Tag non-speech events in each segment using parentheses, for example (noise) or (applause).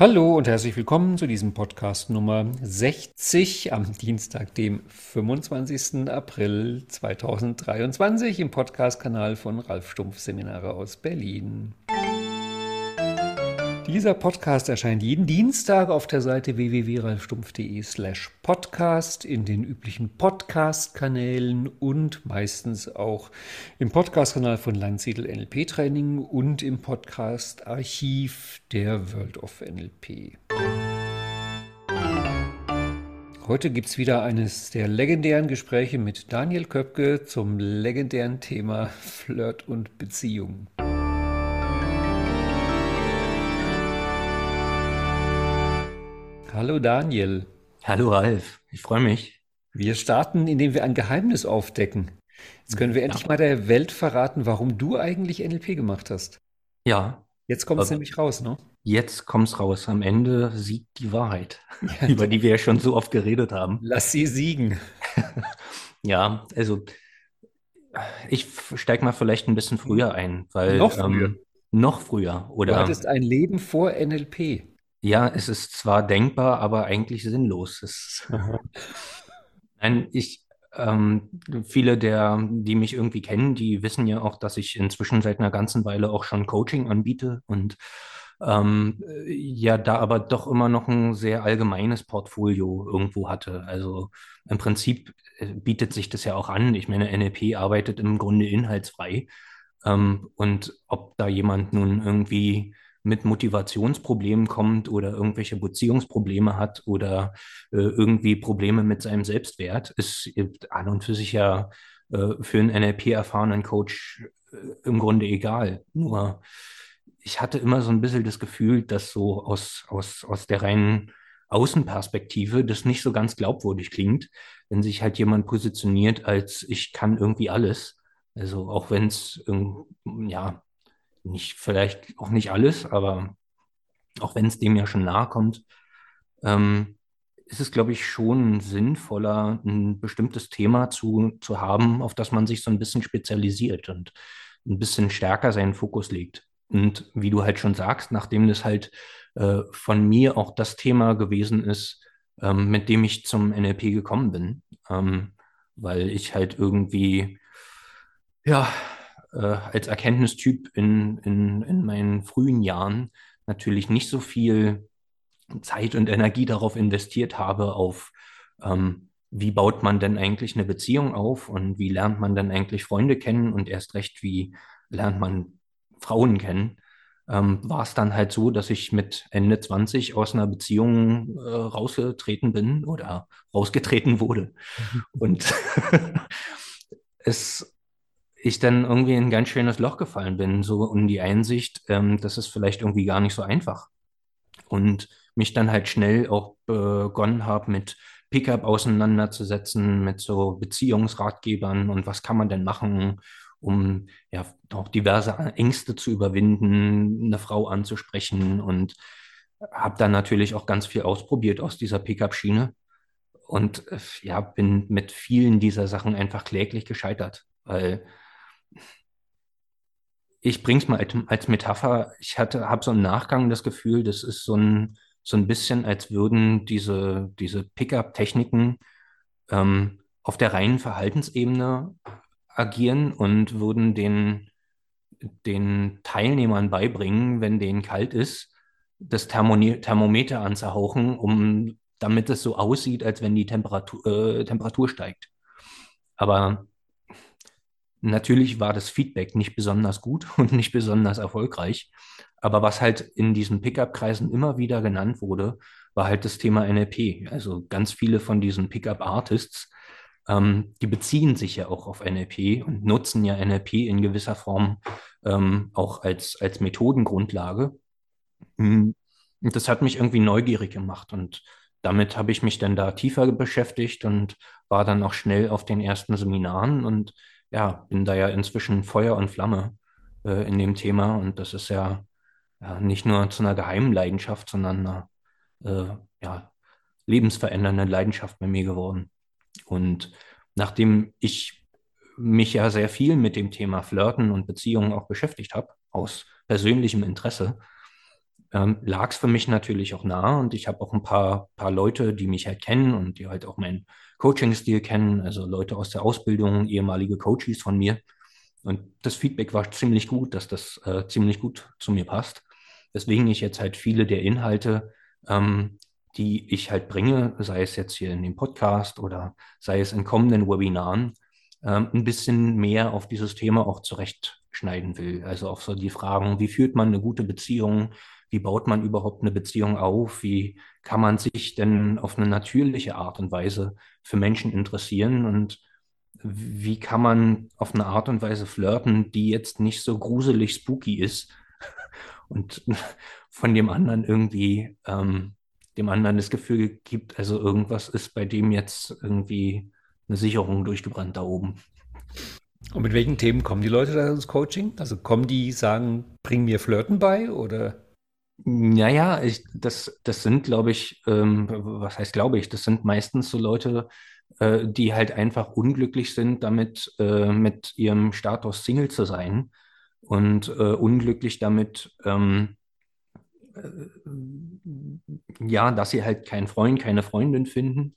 Hallo und herzlich willkommen zu diesem Podcast Nummer 60 am Dienstag, dem 25. April 2023 im Podcast-Kanal von Ralf Stumpf Seminare aus Berlin. Dieser Podcast erscheint jeden Dienstag auf der Seite www.ralfstumpf.de slash podcast, in den üblichen Podcast-Kanälen und meistens auch im Podcast-Kanal von Landsiedel NLP Training und im Podcast-Archiv der World of NLP. Heute gibt es wieder eines der legendären Gespräche mit Daniel Köpke zum legendären Thema Flirt und Beziehung. Hallo Daniel. Hallo Ralf, ich freue mich. Wir starten, indem wir ein Geheimnis aufdecken. Jetzt können wir endlich mal der Welt verraten, warum du eigentlich NLP gemacht hast. Ja, Jetzt kommt es nämlich raus, ne? jetzt kommt es raus. Am Ende siegt die Wahrheit, (laughs) (laughs) über die wir ja schon so oft geredet haben. Lass sie siegen. (laughs) Ja, also ich steige mal vielleicht ein bisschen früher ein, weil Noch früher? ähm, noch früher Du oder hattest ein Leben vor NLP. Ja, es ist zwar denkbar, aber eigentlich sinnlos. Es, (laughs) nein, ich ähm, viele der, die mich irgendwie kennen, die wissen ja auch, dass ich inzwischen seit einer ganzen Weile auch schon Coaching anbiete und ähm, äh, ja, da aber doch immer noch ein sehr allgemeines Portfolio irgendwo hatte. Also im Prinzip äh, bietet sich das ja auch an. Ich meine, NLP arbeitet im Grunde inhaltsfrei. Ähm, und ob da jemand nun irgendwie mit Motivationsproblemen kommt oder irgendwelche Beziehungsprobleme hat oder äh, irgendwie Probleme mit seinem Selbstwert, ist äh, an und für sich ja äh, für einen NLP-erfahrenen Coach äh, im Grunde egal. Nur ich hatte immer so ein bisschen das Gefühl, dass so aus, aus, aus der reinen Außenperspektive das nicht so ganz glaubwürdig klingt, wenn sich halt jemand positioniert als ich kann irgendwie alles. Also auch wenn es, ja, nicht, vielleicht auch nicht alles, aber auch wenn es dem ja schon nahe kommt, ähm, ist es, glaube ich, schon sinnvoller, ein bestimmtes Thema zu, zu haben, auf das man sich so ein bisschen spezialisiert und ein bisschen stärker seinen Fokus legt. Und wie du halt schon sagst, nachdem das halt äh, von mir auch das Thema gewesen ist, ähm, mit dem ich zum NLP gekommen bin, ähm, weil ich halt irgendwie, ja, äh, als Erkenntnistyp in, in, in meinen frühen Jahren natürlich nicht so viel Zeit und Energie darauf investiert habe, auf ähm, wie baut man denn eigentlich eine Beziehung auf und wie lernt man denn eigentlich Freunde kennen und erst recht, wie lernt man Frauen kennen, ähm, war es dann halt so, dass ich mit Ende 20 aus einer Beziehung äh, rausgetreten bin oder rausgetreten wurde. Und (laughs) es ich dann irgendwie in ein ganz schönes Loch gefallen bin, so um die Einsicht, ähm, das ist vielleicht irgendwie gar nicht so einfach. Und mich dann halt schnell auch begonnen habe, mit Pickup auseinanderzusetzen, mit so Beziehungsratgebern und was kann man denn machen, um ja auch diverse Ängste zu überwinden, eine Frau anzusprechen und habe dann natürlich auch ganz viel ausprobiert aus dieser Pickup-Schiene und äh, ja, bin mit vielen dieser Sachen einfach kläglich gescheitert, weil ich bringe es mal als, Metapher. Ich hatte, habe so im Nachgang das Gefühl, das ist so ein, so ein bisschen, als würden diese, diese Pickup-Techniken ähm, auf der reinen Verhaltensebene agieren und würden den, den Teilnehmern beibringen, wenn denen kalt ist, das Thermoni Thermometer anzuhauchen, um damit es so aussieht, als wenn die Temperatur, äh, Temperatur steigt. Aber Natürlich war das Feedback nicht besonders gut (laughs) und nicht besonders erfolgreich. Aber was halt in diesen Pickup-Kreisen immer wieder genannt wurde, war halt das Thema NLP. Also ganz viele von diesen Pickup-Artists, ähm, die beziehen sich ja auch auf NLP und nutzen ja NLP in gewisser Form ähm, auch als, als Methodengrundlage. Hm. Und das hat mich irgendwie neugierig gemacht und damit habe ich mich dann da tiefer beschäftigt und war dann auch schnell auf den ersten Seminaren und ja, bin da ja inzwischen Feuer und Flamme äh, in dem Thema und das ist ja, ja, nicht nur zu einer geheimen Leidenschaft, sondern einer äh, ja, lebensverändernden Leidenschaft bei mir geworden. Und nachdem ich mich ja sehr viel mit dem Thema Flirten und Beziehungen auch beschäftigt habe, aus persönlichem Interesse, ähm, lag es für mich natürlich auch nah und ich habe auch ein paar, paar Leute, die mich halt kennen und die halt auch meinen Coaching-Stil kennen, also Leute aus der Ausbildung, ehemalige Coaches von mir. Und das Feedback war ziemlich gut, dass das äh, ziemlich gut zu mir passt. Deswegen ich jetzt halt viele der Inhalte, ähm, die ich halt bringe, sei es jetzt hier in dem Podcast oder sei es in kommenden Webinaren, ähm, ein bisschen mehr auf dieses Thema auch zurechtschneiden will. Also auf so die Fragen, wie führt man eine gute Beziehung? Wie baut man überhaupt eine Beziehung auf? Wie kann man sich denn auf eine natürliche Art und Weise für Menschen interessieren? Und wie kann man auf eine Art und Weise flirten, die jetzt nicht so gruselig spooky ist (laughs) und von dem anderen irgendwie, ähm, dem anderen das Gefühl gibt, also irgendwas ist bei dem jetzt irgendwie eine Sicherung durchgebrannt da oben. Und mit welchen Themen kommen die Leute da ins Coaching? Also kommen die, sagen, bring mir Flirten bei oder? Naja, ich, das, das sind, glaube ich, ähm, was heißt glaube ich, das sind meistens so Leute, äh, die halt einfach unglücklich sind damit, äh, mit ihrem Status Single zu sein und äh, unglücklich damit, ähm, äh, ja, dass sie halt keinen Freund, keine Freundin finden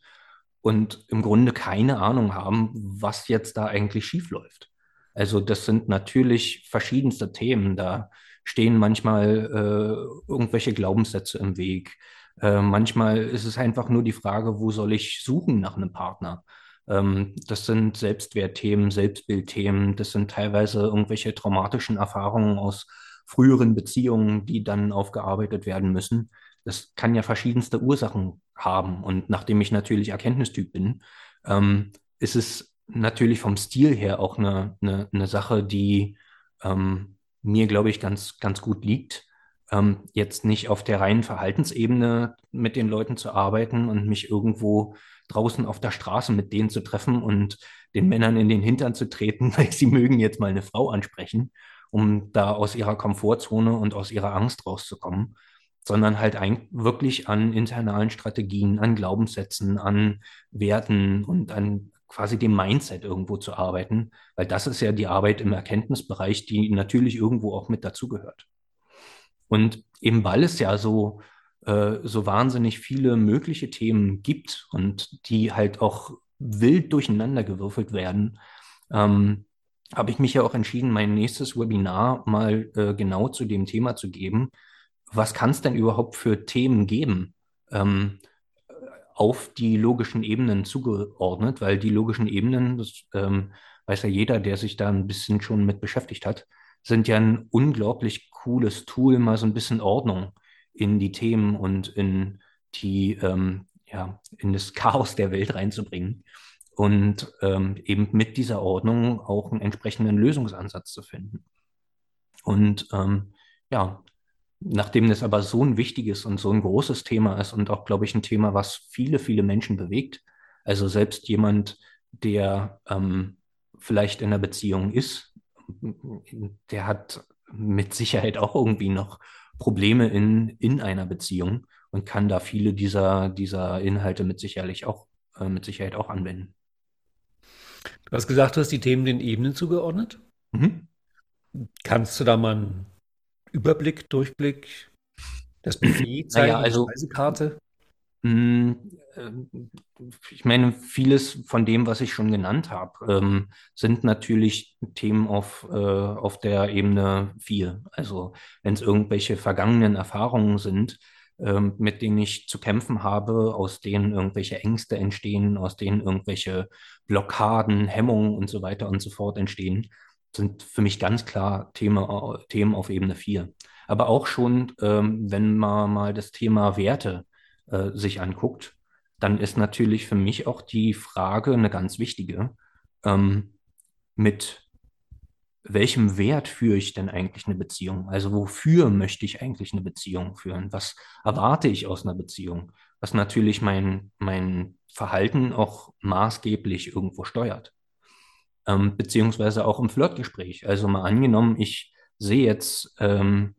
und im Grunde keine Ahnung haben, was jetzt da eigentlich schiefläuft. Also das sind natürlich verschiedenste Themen. Da stehen manchmal äh, irgendwelche Glaubenssätze im Weg. Äh, manchmal ist es einfach nur die Frage, wo soll ich suchen nach einem Partner? Ähm, das sind Selbstwertthemen, Selbstbildthemen. Das sind teilweise irgendwelche traumatischen Erfahrungen aus früheren Beziehungen, die dann aufgearbeitet werden müssen. Das kann ja verschiedenste Ursachen haben. Und nachdem ich natürlich Erkenntnistyp bin, ähm, ist es natürlich vom Stil her auch eine, eine, eine Sache, die ähm, mir, glaube ich, ganz, ganz gut liegt. Ähm, jetzt nicht auf der reinen Verhaltensebene mit den Leuten zu arbeiten und mich irgendwo draußen auf der Straße mit denen zu treffen und den Männern in den Hintern zu treten, (laughs) weil sie mögen jetzt mal eine Frau ansprechen, um da aus ihrer Komfortzone und aus ihrer Angst rauszukommen, sondern halt ein, wirklich an internalen Strategien, an Glaubenssätzen, an Werten und an quasi dem Mindset irgendwo zu arbeiten, weil das ist ja die Arbeit im Erkenntnisbereich, die natürlich irgendwo auch mit dazugehört. Und eben weil es ja so, äh, so wahnsinnig viele mögliche Themen gibt und die halt auch wild durcheinander gewürfelt werden, ähm, habe ich mich ja auch entschieden, mein nächstes Webinar mal äh, genau zu dem Thema zu geben, was kann es denn überhaupt für Themen geben ähm, auf die logischen Ebenen zugeordnet? Weil die logischen Ebenen, das ähm, weiß ja jeder, der sich da ein bisschen schon mit beschäftigt hat, sind ja ein unglaublich cooles Tool, mal so ein bisschen Ordnung in die Themen und in die, ähm, ja, in das Chaos der Welt reinzubringen und ähm, eben mit dieser Ordnung auch einen entsprechenden Lösungsansatz zu finden. Und ähm, ja, Nachdem das aber so ein wichtiges und so ein großes Thema ist und auch, glaube ich, ein Thema, was viele, viele Menschen bewegt, also selbst jemand, der ähm, vielleicht in einer Beziehung ist, der hat mit Sicherheit auch irgendwie noch Probleme in, in einer Beziehung und kann da viele dieser, dieser Inhalte mit Sicherheit auch, äh, mit Sicherheit auch anwenden. Du hast gesagt, du hast die Themen den Ebenen zugeordnet. Mhm. Kannst du da mal einen Überblick, Durchblick, das Buffet zeigen, naja, also, die Speisekarte? Mh, äh, ich meine, vieles von dem, was ich schon genannt habe, ähm, sind natürlich Themen auf, äh, auf der Ebene 4. Also wenn es irgendwelche vergangenen Erfahrungen sind, ähm, mit denen ich zu kämpfen habe, aus denen irgendwelche Ängste entstehen, aus denen irgendwelche Blockaden, Hemmungen und so weiter und so fort entstehen, sind für mich ganz klar Thema, Themen auf Ebene 4. Aber auch schon, ähm, wenn man mal das Thema Werte äh, sich anguckt, dann ist natürlich für mich auch die Frage eine ganz wichtige, ähm, mit welchem Wert führe ich denn eigentlich eine Beziehung? Also wofür möchte ich eigentlich eine Beziehung führen? Was erwarte ich aus einer Beziehung? Was natürlich mein, mein Verhalten auch maßgeblich irgendwo steuert ähm, beziehungsweise auch im Flirtgespräch. Also mal angenommen, ich sehe jetzt ähm,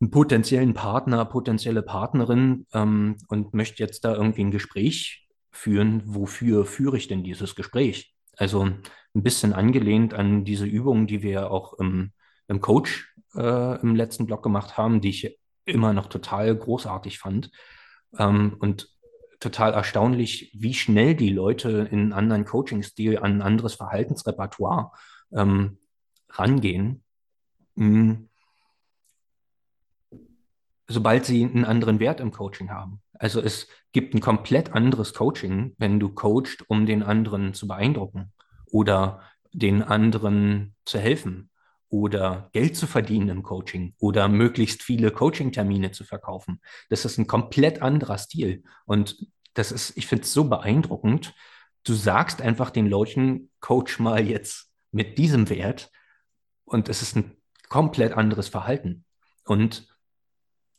einen potenziellen Partner, potenzielle Partnerin ähm, und möchte jetzt da irgendwie ein Gespräch führen. Wofür führe ich denn dieses Gespräch? Also ein bisschen angelehnt an diese Übungen, die wir auch im, im Coach äh, im letzten Blog gemacht haben, die ich immer noch total großartig fand. Ähm, und total erstaunlich, wie schnell die Leute in einen anderen Coaching-Stil an ein anderes Verhaltensrepertoire ähm, rangehen. Mhm. Sobald sie einen anderen Wert im Coaching haben. Also es gibt ein komplett anderes Coaching, wenn du coachst, um den anderen zu beeindrucken oder den anderen zu helfen oder Geld zu verdienen im Coaching oder möglichst viele Coaching-Termine zu verkaufen. Das ist ein komplett anderer Stil. Und das ist, ich finde es so beeindruckend. Du sagst einfach den Leuten, Coach mal jetzt mit diesem Wert und es ist ein komplett anderes Verhalten. Und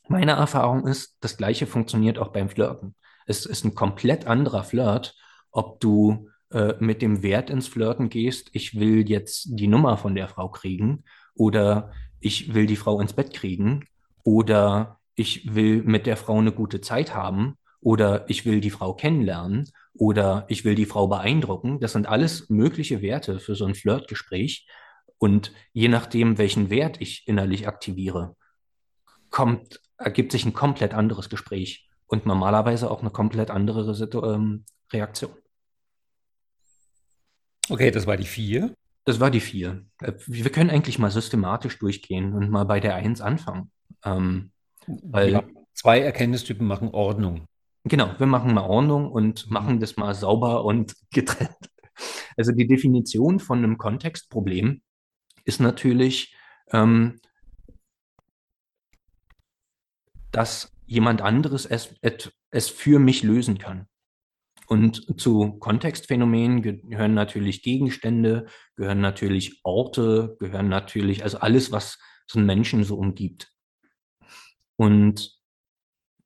meine Erfahrung ist, das Gleiche funktioniert auch beim Flirten. Es ist ein komplett anderer Flirt, ob du äh, mit dem Wert ins Flirten gehst, ich will jetzt die Nummer von der Frau kriegen oder ich will die Frau ins Bett kriegen oder ich will mit der Frau eine gute Zeit haben oder ich will die Frau kennenlernen oder ich will die Frau beeindrucken. Das sind alles mögliche Werte für so ein Flirtgespräch. Und je nachdem, welchen Wert ich innerlich aktiviere, kommt, ergibt sich ein komplett anderes Gespräch und normalerweise auch eine komplett andere ähm, Reaktion. Okay, das war die vier. Das war die vier. Äh, wir können eigentlich mal systematisch durchgehen und mal bei der Eins anfangen. Ähm, weil ja, zwei Erkenntnistypen machen Ordnung. Genau, wir machen mal Ordnung und machen das mal sauber und (laughs) getrennt. Also die Definition von einem Kontextproblem ist natürlich, ähm, dass jemand anderes es, es für mich lösen kann. Und zu Kontextphänomenen gehören natürlich Gegenstände, gehören natürlich Orte, gehören natürlich, also alles, was so einen Menschen so umgibt. Und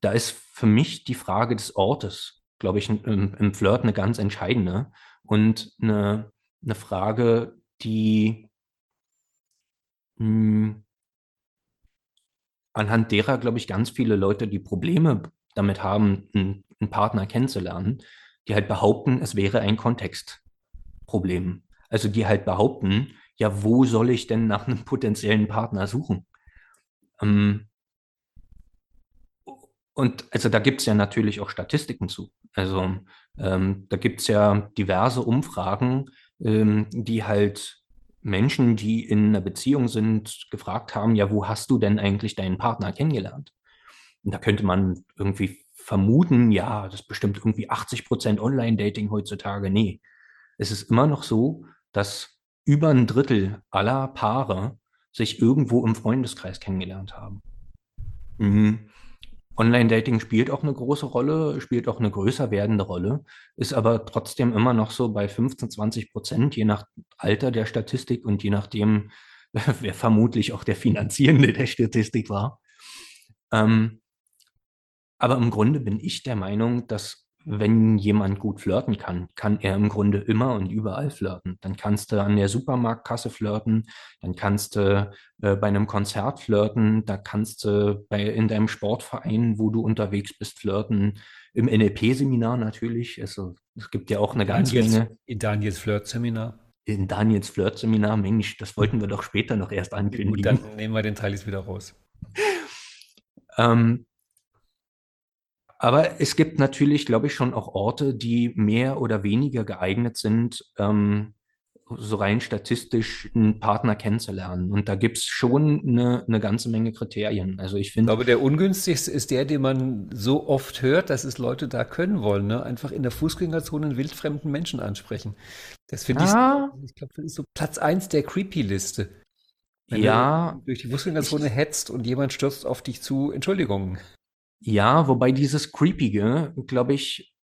da ist für mich die Frage des Ortes, glaube ich, im, im Flirt eine ganz entscheidende und eine, eine Frage, die mh, hm, anhand derer, glaube ich, ganz viele Leute, die Probleme damit haben, einen, einen Partner kennenzulernen, die halt behaupten, es wäre ein Kontextproblem. Also die halt behaupten, ja, wo soll ich denn nach einem potenziellen Partner suchen? Ähm, und also da gibt es ja natürlich auch Statistiken zu. Also ähm, da gibt es ja diverse Umfragen, ähm, die halt Menschen, die in einer Beziehung sind, gefragt haben, ja, wo hast du denn eigentlich deinen Partner kennengelernt? Und da könnte man irgendwie vermuten, ja, das ist bestimmt irgendwie 80 Prozent Online-Dating heutzutage. Nee, es ist immer noch so, dass über ein Drittel aller Paare sich irgendwo im Freundeskreis kennengelernt haben. Mhm. Online-Dating spielt auch eine große Rolle, spielt auch eine größer werdende Rolle, ist aber trotzdem immer noch so bei 15, 20 Prozent, je nach Alter der Statistik und je nachdem, (laughs) wer vermutlich auch der Finanzierende der Statistik war. Ähm, aber im Grunde bin ich der Meinung, dass wenn jemand gut flirten kann, kann er im Grunde immer und überall flirten. Dann kannst du an der Supermarktkasse flirten, dann kannst du äh, bei einem Konzert flirten, da kannst du bei, in deinem Sportverein, wo du unterwegs bist, flirten, im NLP-Seminar natürlich. Also es gibt ja auch eine ganze Menge. In Daniels Flirt-Seminar. In Daniels Flirt-Seminar, Mensch, das wollten wir doch später noch erst ankündigen. Gut, dann nehmen wir den Teil jetzt wieder raus. (laughs) ähm, aber es gibt natürlich, glaube ich, schon auch Orte, die mehr oder weniger geeignet sind, ähm, so rein statistisch einen Partner kennenzulernen. Und da gibt es schon eine, eine, ganze Menge Kriterien. Also ich finde. Ich glaube, der ungünstigste ist der, den man so oft hört, dass es Leute da können wollen. Ne? Einfach in der Fußgängerzone einen wildfremden Menschen ansprechen. Das finde ah. ich, ich glaube, das ist so Platz 1 der Creepy-Liste. Wenn ja. du durch die Fußgängerzone hetzt und jemand stürzt auf dich zu, Entschuldigung. Ja, wobei dieses Creepige, glaube ich,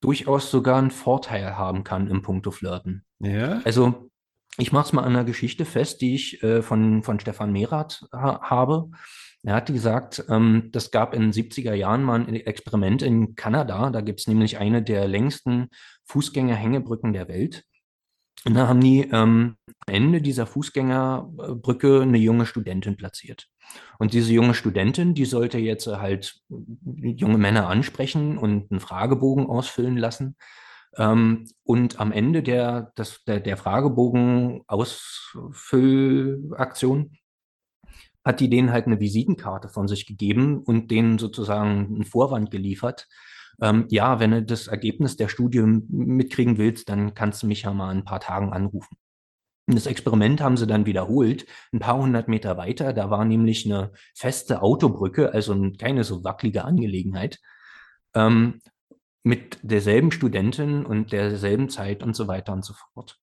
durchaus sogar einen Vorteil haben kann im Punkto Flirten. Ja. Also, ich mache es mal an einer Geschichte fest, die ich äh, von, von Stefan Merath ha habe. Er hat gesagt, ähm, das gab in den 70er Jahren mal ein Experiment in Kanada. Da gibt es nämlich eine der längsten Fußgängerhängebrücken der Welt. Und da haben die ähm, am Ende dieser Fußgängerbrücke eine junge Studentin platziert. Und diese junge Studentin, die sollte jetzt halt junge Männer ansprechen und einen Fragebogen ausfüllen lassen. Ähm, und am Ende der, des, der, der Fragebogen-Ausfüllaktion hat die denen halt eine Visitenkarte von sich gegeben und denen sozusagen einen Vorwand geliefert. Ähm, ja, wenn du das Ergebnis der Studie mitkriegen willst, dann kannst du mich ja mal in ein paar Tagen anrufen. Und das Experiment haben sie dann wiederholt, ein paar hundert Meter weiter. Da war nämlich eine feste Autobrücke, also keine so wackelige Angelegenheit, ähm, mit derselben Studentin und derselben Zeit und so weiter und so fort.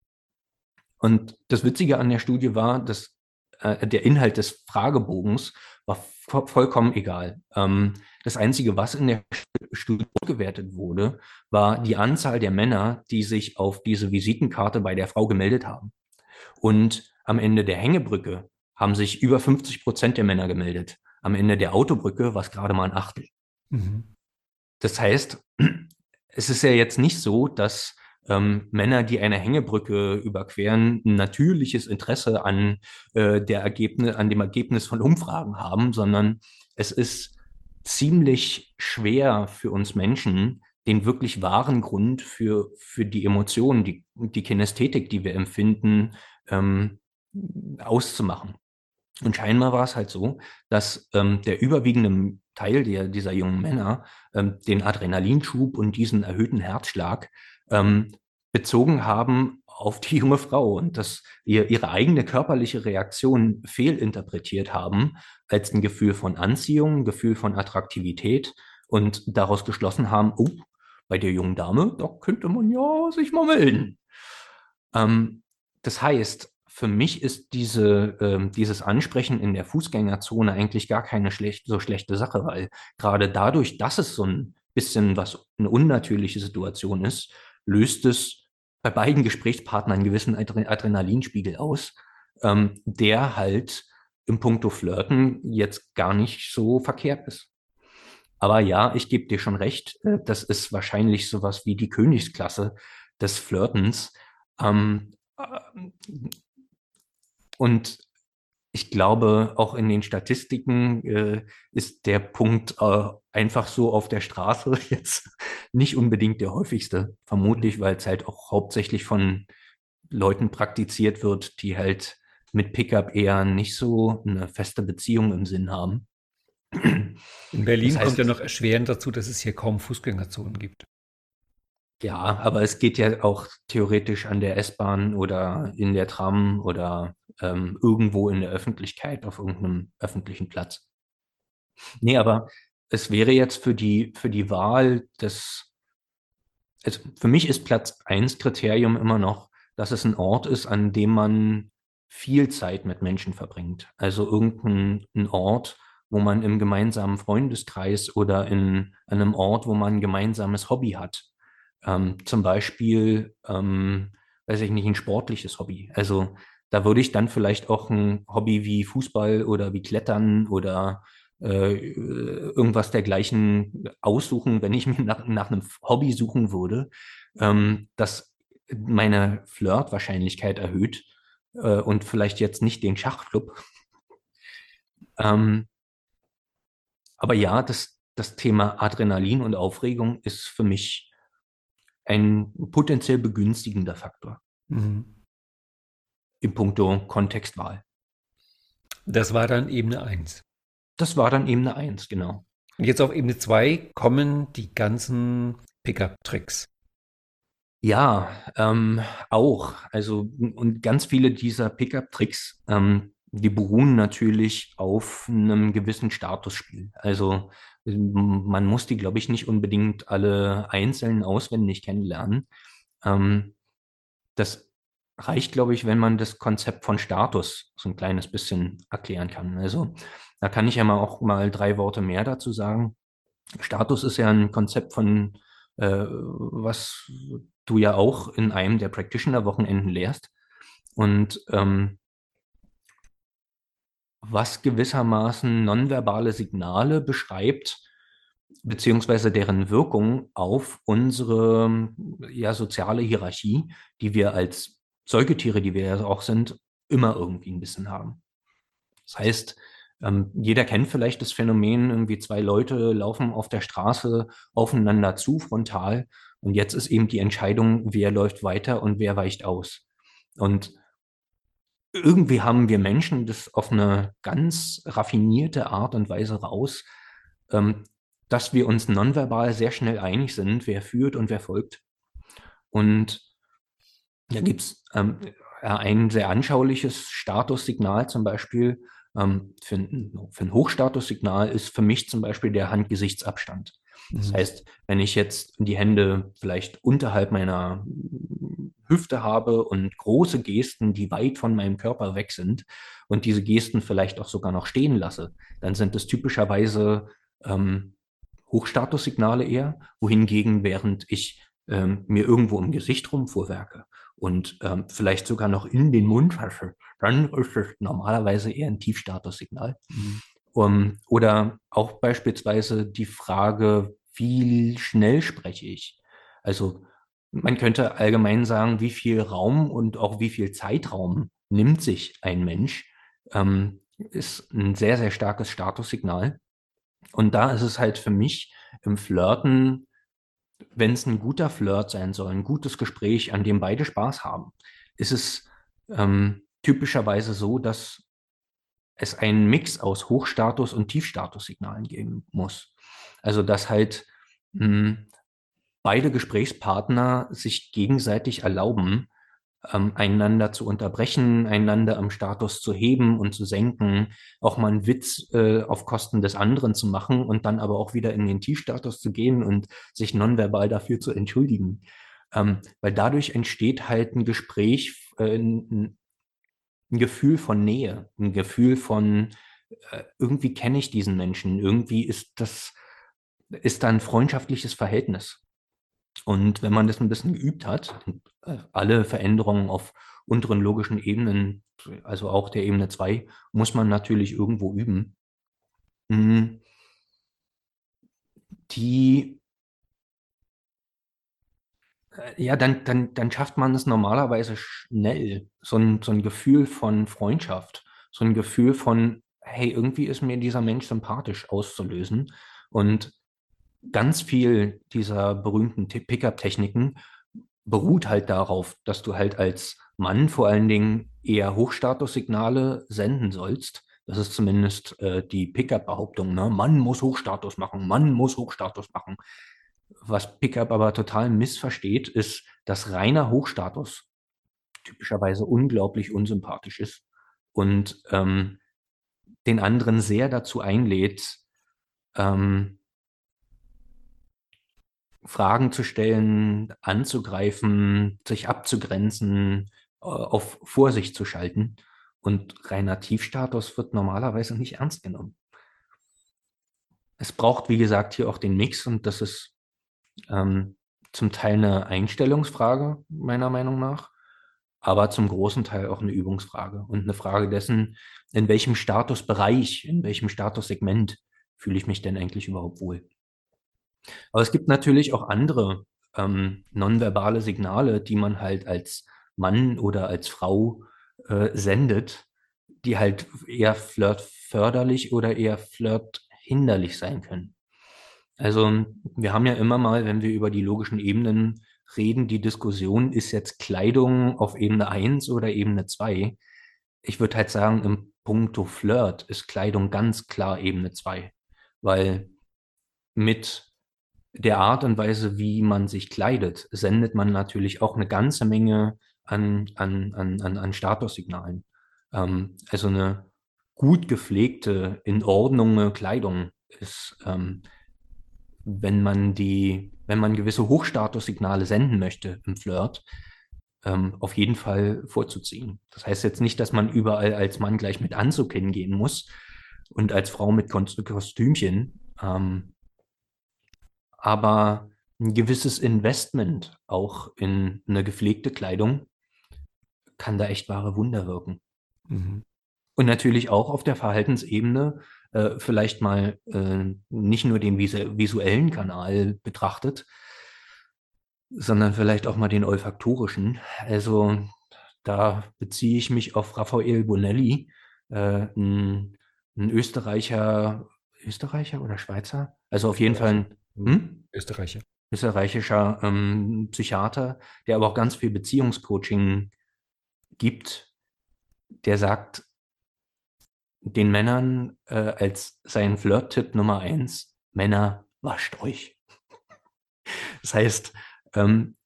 Und das Witzige an der Studie war, dass äh, der Inhalt des Fragebogens war vollkommen egal. Ähm, das Einzige, was in der Studie gewertet wurde, war die Anzahl der Männer, die sich auf diese Visitenkarte bei der Frau gemeldet haben. Und am Ende der Hängebrücke haben sich über 50 Prozent der Männer gemeldet. Am Ende der Autobrücke war es gerade mal ein Achtel. Mhm. Das heißt, (clears throat) es ist ja jetzt nicht so, dass ähm, Männer, die eine Hängebrücke überqueren, ein natürliches Interesse an, äh, der Ergebnis, an dem Ergebnis von Umfragen haben, sondern es ist ziemlich schwer für uns Menschen, den wirklich wahren Grund für, für die Emotionen, die, die Kinästhetik, die wir empfinden, ähm, auszumachen. Und scheinbar war es halt so, dass ähm, der überwiegende Teil der, dieser jungen Männer ähm, den Adrenalinschub und diesen erhöhten Herzschlag ähm, bezogen haben auf die junge Frau und dass ihr ihre eigene körperliche Reaktion fehlinterpretiert haben als ein Gefühl von Anziehung, ein Gefühl von Attraktivität und daraus geschlossen haben, oh, bei der jungen Dame, da könnte man ja sich mal melden. Ähm, das heißt, für mich ist diese, ähm, dieses Ansprechen in der Fußgängerzone eigentlich gar keine schlecht, so schlechte Sache, weil gerade dadurch, dass es so ein bisschen was eine unnatürliche Situation ist, löst es bei beiden Gesprächspartnern einen gewissen Adrenalinspiegel aus, ähm, der halt im Punkto Flirten jetzt gar nicht so verkehrt ist. Aber ja, ich gebe dir schon recht, äh, das ist wahrscheinlich sowas wie die Königsklasse des Flirtens. Ähm, äh, und ich glaube, auch in den Statistiken äh, ist der Punkt äh, einfach so auf der Straße (laughs) jetzt nicht unbedingt der häufigste. Vermutlich, weil es halt auch hauptsächlich von Leuten praktiziert wird, die halt mit Pickup eher nicht so eine feste Beziehung im Sinn haben. In Berlin das heißt, kommt ja noch erschwerend dazu, dass es hier kaum Fußgängerzonen gibt. Ja, aber es geht ja auch theoretisch an der S-Bahn oder in der Tram oder ähm, irgendwo in der Öffentlichkeit auf irgendeinem öffentlichen Platz. Nee, aber es wäre jetzt für die, für die Wahl des, also für mich ist Platz 1 Kriterium immer noch, dass es ein Ort ist, an dem man viel Zeit mit Menschen verbringt. Also irgendein Ort, wo man im gemeinsamen Freundeskreis oder in einem Ort, wo man ein gemeinsames Hobby hat. Ähm, zum Beispiel, ähm, weiß ich nicht, ein sportliches Hobby. Also da würde ich dann vielleicht auch ein Hobby wie Fußball oder wie Klettern oder äh, irgendwas dergleichen aussuchen, wenn ich mir (laughs) nach, nach einem Hobby suchen würde, ähm, das meine Flirt-Wahrscheinlichkeit erhöht äh, und vielleicht jetzt nicht den Schachclub. (laughs) Ähm, aber ja, das, das Thema Adrenalin und Aufregung ist für mich ein potenziell begünstigender Faktor. Mhm. Im Punkto Kontextwahl. Das war dann Ebene 1. Das war dann Ebene 1, genau. Und jetzt auf Ebene 2 kommen die ganzen Pickup-Tricks. Ja, ähm, auch. Also, und ganz viele dieser Pickup-Tricks, ähm, die beruhen natürlich auf einem gewissen Statusspiel. Also, man muss die, glaube ich, nicht unbedingt alle einzeln auswendig kennenlernen. Ähm, das reicht, glaube ich, wenn man das Konzept von Status so ein kleines bisschen erklären kann. Also da kann ich ja mal auch mal drei Worte mehr dazu sagen. Status ist ja ein Konzept von, äh, was du ja auch in einem der Practitioner-Wochenenden lehrst. Und ähm, was gewissermaßen nonverbale Signale beschreibt, beziehungsweise deren Wirkung auf unsere ja, soziale Hierarchie, die wir als Säugetiere, die wir ja auch sind, immer irgendwie ein bisschen haben. Das heißt, ähm, jeder kennt vielleicht das Phänomen, irgendwie zwei Leute laufen auf der Straße aufeinander zu, frontal. Und jetzt ist eben die Entscheidung, wer läuft weiter und wer weicht aus. Und irgendwie haben wir Menschen das auf eine ganz raffinierte Art und Weise raus, ähm, dass wir uns nonverbal sehr schnell einig sind, wer führt und wer folgt. Und da gibt es ähm, ein sehr anschauliches Statussignal zum Beispiel. Ähm, für, ein, für ein Hochstatussignal ist für mich zum Beispiel der Handgesichtsabstand. Das mhm. heißt, wenn ich jetzt die Hände vielleicht unterhalb meiner Hüfte habe und große Gesten, die weit von meinem Körper weg sind und diese Gesten vielleicht auch sogar noch stehen lasse, dann sind es typischerweise ähm, Hochstatussignale eher, wohingegen während ich ähm, mir irgendwo im Gesicht rumfuhrwerke und ähm, vielleicht sogar noch in den Mund fasche, dann ist es normalerweise eher ein Tiefstatussignal. Mhm. Um, oder auch beispielsweise die Frage, wie schnell spreche ich? Also man könnte allgemein sagen, wie viel Raum und auch wie viel Zeitraum nimmt sich ein Mensch, ähm, ist ein sehr, sehr starkes Statussignal. Und da ist es halt für mich im Flirten, wenn es ein guter Flirt sein soll, ein gutes Gespräch, an dem beide Spaß haben, ist es ähm, typischerweise so, dass es einen Mix aus Hochstatus- und Tiefstatussignalen geben muss. Also dass halt mh, hm, beide Gesprächspartner sich gegenseitig erlauben, ähm, einander zu unterbrechen, einander am Status zu heben und zu senken, auch mal einen Witz äh, auf Kosten des anderen zu machen und dann aber auch wieder in den Tiefstatus zu gehen und sich nonverbal dafür zu entschuldigen. Ähm, weil dadurch entsteht halt ein Gespräch, äh, ein, ein, Gefühl von Nähe, ein Gefühl von, äh, irgendwie kenne ich diesen Menschen, irgendwie ist das, ist da ein freundschaftliches Verhältnis. Und wenn man das ein bisschen geübt hat, äh, alle Veränderungen auf unteren logischen Ebenen, also auch der Ebene 2, muss man natürlich irgendwo üben. Hm. Die, äh, ja, dann, dann, dann schafft man es normalerweise schnell, so ein, so ein Gefühl von Freundschaft, so ein Gefühl von, hey, irgendwie ist mir dieser Mensch sympathisch auszulösen. Und ganz viel dieser berühmten Pickup-Techniken beruht halt darauf, dass du halt als Mann vor allen Dingen eher Hochstatussignale senden sollst. Das ist zumindest äh, die Pickup-Behauptung. Ne? Mann muss Hochstatus machen, Mann muss Hochstatus machen. Was Pickup aber total missversteht, ist, dass reiner Hochstatus typischerweise unglaublich unsympathisch ist und ähm, den anderen sehr dazu einlädt, ähm, Fragen zu stellen, anzugreifen, sich abzugrenzen, äh, auf Vorsicht zu schalten. Und reiner Tiefstatus wird normalerweise nicht ernst genommen. Es braucht, wie gesagt, hier auch den Mix und das ist ähm, zum Teil eine Einstellungsfrage, meiner Meinung nach, aber zum großen Teil auch eine Übungsfrage und eine Frage dessen, in welchem Statusbereich, in welchem Statussegment fühle ich mich denn eigentlich überhaupt wohl. Aber es gibt natürlich auch andere ähm, nonverbale Signale, die man halt als Mann oder als Frau äh, sendet, die halt eher flirtförderlich oder eher flirthinderlich sein können. Also wir haben ja immer mal, wenn wir über die logischen Ebenen reden, die Diskussion, ist jetzt Kleidung auf Ebene 1 oder Ebene 2? Ich würde halt sagen, im Punkto Flirt ist Kleidung ganz klar Ebene 2, weil mit der Art und Weise, wie man sich kleidet, sendet man natürlich auch eine ganze Menge an, an, an, an Statussignalen. Ähm, also eine gut gepflegte, in Ordnung Kleidung ist, ähm, wenn man die, wenn man gewisse Hochstatussignale senden möchte im Flirt, ähm, auf jeden Fall vorzuziehen. Das heißt jetzt nicht, dass man überall als Mann gleich mit Anzug hingehen muss und als Frau mit Kostümchen. Ähm, aber ein gewisses Investment auch in eine gepflegte Kleidung kann da echt wahre Wunder wirken. Mhm. Und natürlich auch auf der Verhaltensebene äh, vielleicht mal äh, nicht nur den visu visuellen Kanal betrachtet, sondern vielleicht auch mal den olfaktorischen. Also da beziehe ich mich auf Raphael Bonelli, äh, ein, ein Österreicher, Österreicher oder Schweizer? Also auf jeden Fall ein hm? Österreicher. Österreichischer ähm, Psychiater, der aber auch ganz viel Beziehungscoaching gibt, der sagt den Männern äh, als sein Flirt-Tipp Nummer eins, Männer, wascht euch. (laughs) Das heißt, ähm,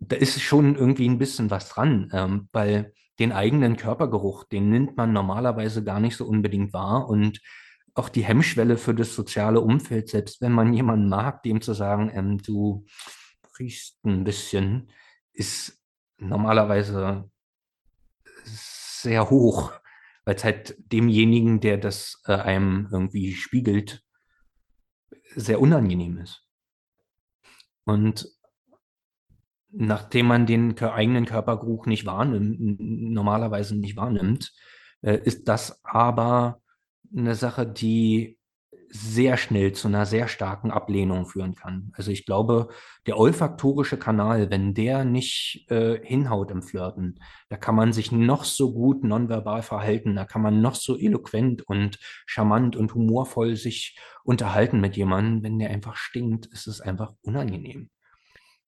da ist schon irgendwie ein bisschen was dran, ähm, weil den eigenen Körpergeruch, den nimmt man normalerweise gar nicht so unbedingt wahr und auch die Hemmschwelle für das soziale Umfeld, selbst wenn man jemanden mag, dem zu sagen, ähm, du riechst ein bisschen, ist normalerweise sehr hoch, weil es halt demjenigen, der das äh, einem irgendwie spiegelt, sehr unangenehm ist. Und nachdem man den eigenen Körpergeruch nicht wahrnimmt, normalerweise nicht wahrnimmt, äh, ist das aber eine Sache, die sehr schnell zu einer sehr starken Ablehnung führen kann. Also ich glaube, der olfaktorische Kanal, wenn der nicht äh, hinhaut im Flirten, da kann man sich noch so gut nonverbal verhalten, da kann man noch so eloquent und charmant und humorvoll sich unterhalten mit jemandem, wenn der einfach stinkt, ist es einfach unangenehm.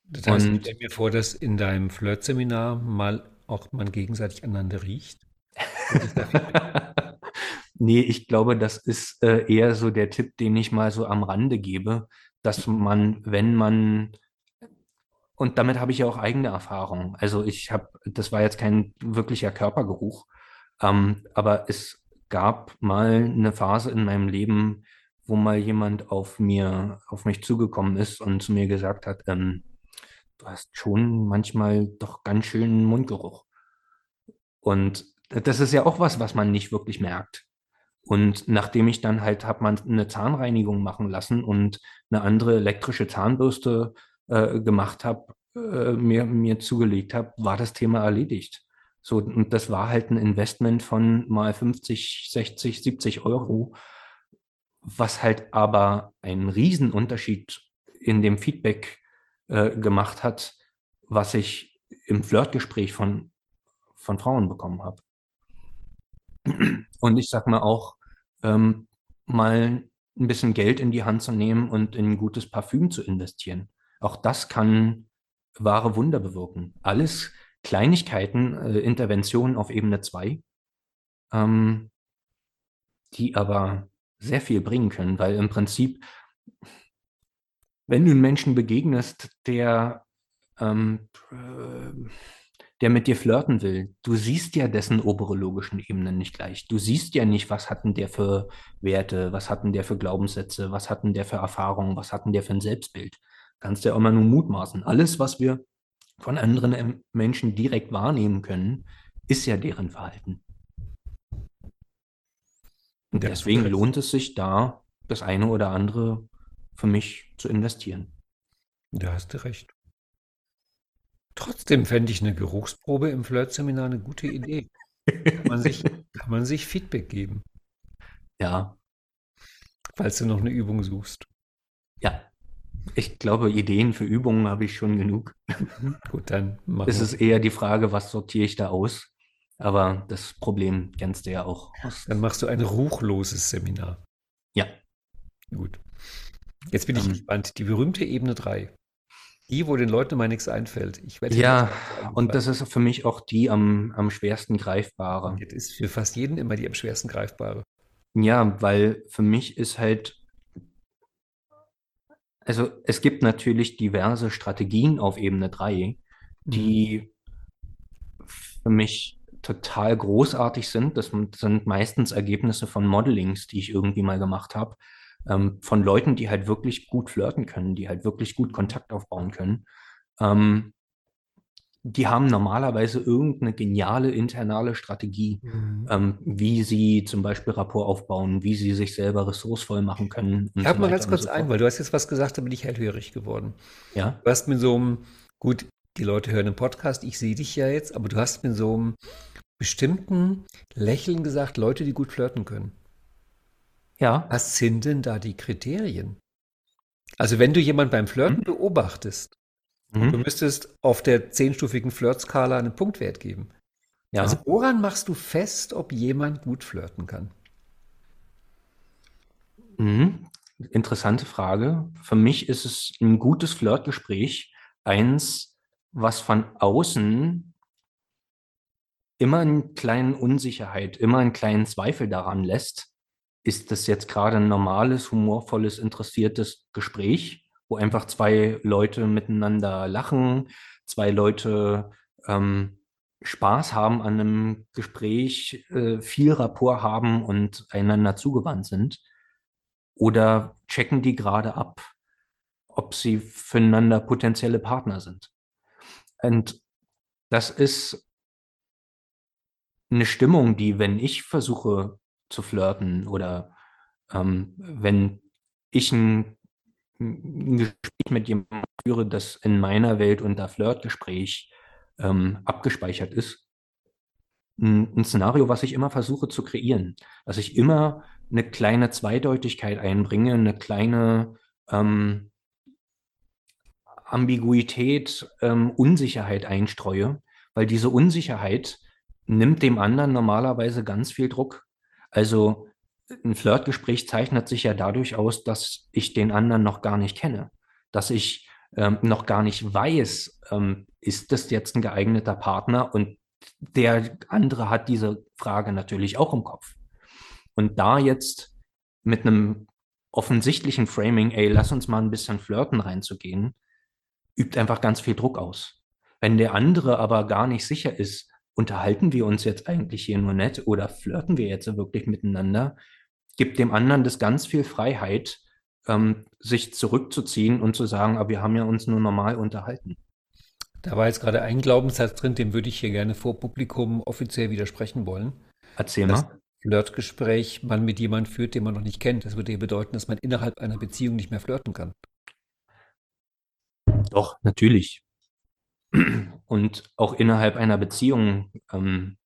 Das heißt, ich stelle mir vor, dass in deinem Flirt-Seminar mal auch man gegenseitig aneinander riecht. (laughs) nee, ich glaube, das ist äh, eher so der Tipp, den ich mal so am Rande gebe, dass man, wenn man, und damit habe ich ja auch eigene Erfahrungen. Also ich habe, das war jetzt kein wirklicher Körpergeruch, ähm, aber es gab mal eine Phase in meinem Leben, wo mal jemand auf mir, auf mich zugekommen ist und zu mir gesagt hat, ähm, du hast schon manchmal doch ganz schön Mundgeruch. Und das ist ja auch was, was man nicht wirklich merkt. Und nachdem ich dann halt habe man eine Zahnreinigung machen lassen und eine andere elektrische Zahnbürste äh, gemacht habe, äh, mir, mir zugelegt habe, war das Thema erledigt. So, und das war halt ein Investment von mal 50, 60, 70 Euro, was halt aber einen Riesenunterschied in dem Feedback äh, gemacht hat, was ich im Flirtgespräch von, von Frauen bekommen habe. Und ich sag mal auch, ähm, mal ein bisschen Geld in die Hand zu nehmen und in ein gutes Parfüm zu investieren. Auch das kann wahre Wunder bewirken. Alles Kleinigkeiten, äh, Interventionen auf Ebene 2, ähm, die aber sehr viel bringen können, weil im Prinzip wenn du einem Menschen begegnest, der, ähm, äh, der mit dir flirten will, du siehst ja dessen obere logischen Ebenen nicht gleich. Du siehst ja nicht, was hat denn der für Werte, was hat denn der für Glaubenssätze, was hat denn der für Erfahrungen, was hat denn der für ein Selbstbild. Kannst ja mal nur mutmaßen. Alles, was wir von anderen Menschen direkt wahrnehmen können, ist ja deren Verhalten. Und deswegen lohnt es sich da, das eine oder andere für mich zu investieren. Da hast du recht. Trotzdem fände ich eine Geruchsprobe im Flirt-Seminar eine gute Idee. Kann man, sich, (laughs) kann man sich Feedback geben. Ja. Falls du noch eine Übung suchst. Ja. Ich glaube, Ideen für Übungen habe ich schon genug. Mhm. Gut, dann machen Es ist eher die Frage, was sortiere ich da aus? Aber das Problem kennst du ja auch. Dann machst du ein ruchloses Seminar. Ja. Gut. Jetzt bin ich ähm, gespannt. Die berühmte Ebene 3. Die, wo den Leuten immer nichts einfällt. Ich ja, und das ist für mich auch die am, am schwersten greifbare. Das ist für fast jeden immer die am schwersten greifbare. Ja, weil für mich ist halt, also es gibt natürlich diverse Strategien auf Ebene 3, die mhm. für mich total großartig sind. Das sind meistens Ergebnisse von Modelings, die ich irgendwie mal gemacht habe ähm, von Leuten, die halt wirklich gut flirten können, die halt wirklich gut Kontakt aufbauen können. Ähm, die haben normalerweise irgendeine geniale internale Strategie, mhm. ähm, wie sie zum Beispiel Rapport aufbauen, wie sie sich selber ressourcevoll machen können. Ich habe so mal ganz kurz so ein, weil du hast jetzt was gesagt, da bin ich hellhörig geworden. Ja. Du hast mit so einem, gut, die Leute hören den Podcast, ich sehe dich ja jetzt, aber du hast mit so einem bestimmten Lächeln gesagt, Leute, die gut flirten können. Ja. Was sind denn da die Kriterien? Also wenn du jemanden beim Flirten mhm. beobachtest, mhm. du müsstest auf der zehnstufigen Flirtskala einen Punktwert geben. Ja. Also woran machst du fest, ob jemand gut flirten kann? Mhm. Interessante Frage. Für mich ist es ein gutes Flirtgespräch eins, was von außen immer einen kleinen Unsicherheit, immer einen kleinen Zweifel daran lässt, ist das jetzt gerade ein normales, humorvolles, interessiertes Gespräch, wo einfach zwei Leute miteinander lachen, zwei Leute ähm, Spaß haben an einem Gespräch, äh, viel Rapport haben und einander zugewandt sind? Oder checken die gerade ab, ob sie füreinander potenzielle Partner sind? Und das ist eine Stimmung, die, wenn ich versuche zu flirten oder ähm, wenn ich ein, ein, Gespräch mit jemandem führe, das in meiner Welt unter Flirtgespräch ähm, abgespeichert ist, ein, ein Szenario, was ich immer versuche zu kreieren, dass ich immer eine kleine Zweideutigkeit einbringe, eine kleine ähm, Ambiguität, ähm, Unsicherheit einstreue, weil diese Unsicherheit nimmt dem anderen normalerweise ganz viel Druck. Also ein Flirtgespräch zeichnet sich ja dadurch aus, dass ich den anderen noch gar nicht kenne, dass ich ähm, noch gar nicht weiß, ähm, ist das jetzt ein geeigneter Partner und der andere hat diese Frage natürlich auch im Kopf. Und da jetzt mit einem offensichtlichen Framing, ey, lass uns mal ein bisschen flirten reinzugehen, übt einfach ganz viel Druck aus. Wenn der andere aber gar nicht sicher ist, unterhalten wir uns jetzt eigentlich hier nur nett oder flirten wir jetzt wirklich miteinander, gibt dem anderen das ganz viel Freiheit, ähm, sich zurückzuziehen und zu sagen, aber wir haben ja uns nur normal unterhalten. Da war jetzt gerade ein Glaubenssatz drin, dem würde ich hier gerne vor Publikum offiziell widersprechen wollen. Erzähl mal. Flirtgespräch man mit jemandem führt, den man noch nicht kennt. Das würde ja bedeuten, dass man innerhalb einer Beziehung nicht mehr flirten kann. Doch, natürlich. Und auch innerhalb einer Beziehung ähm,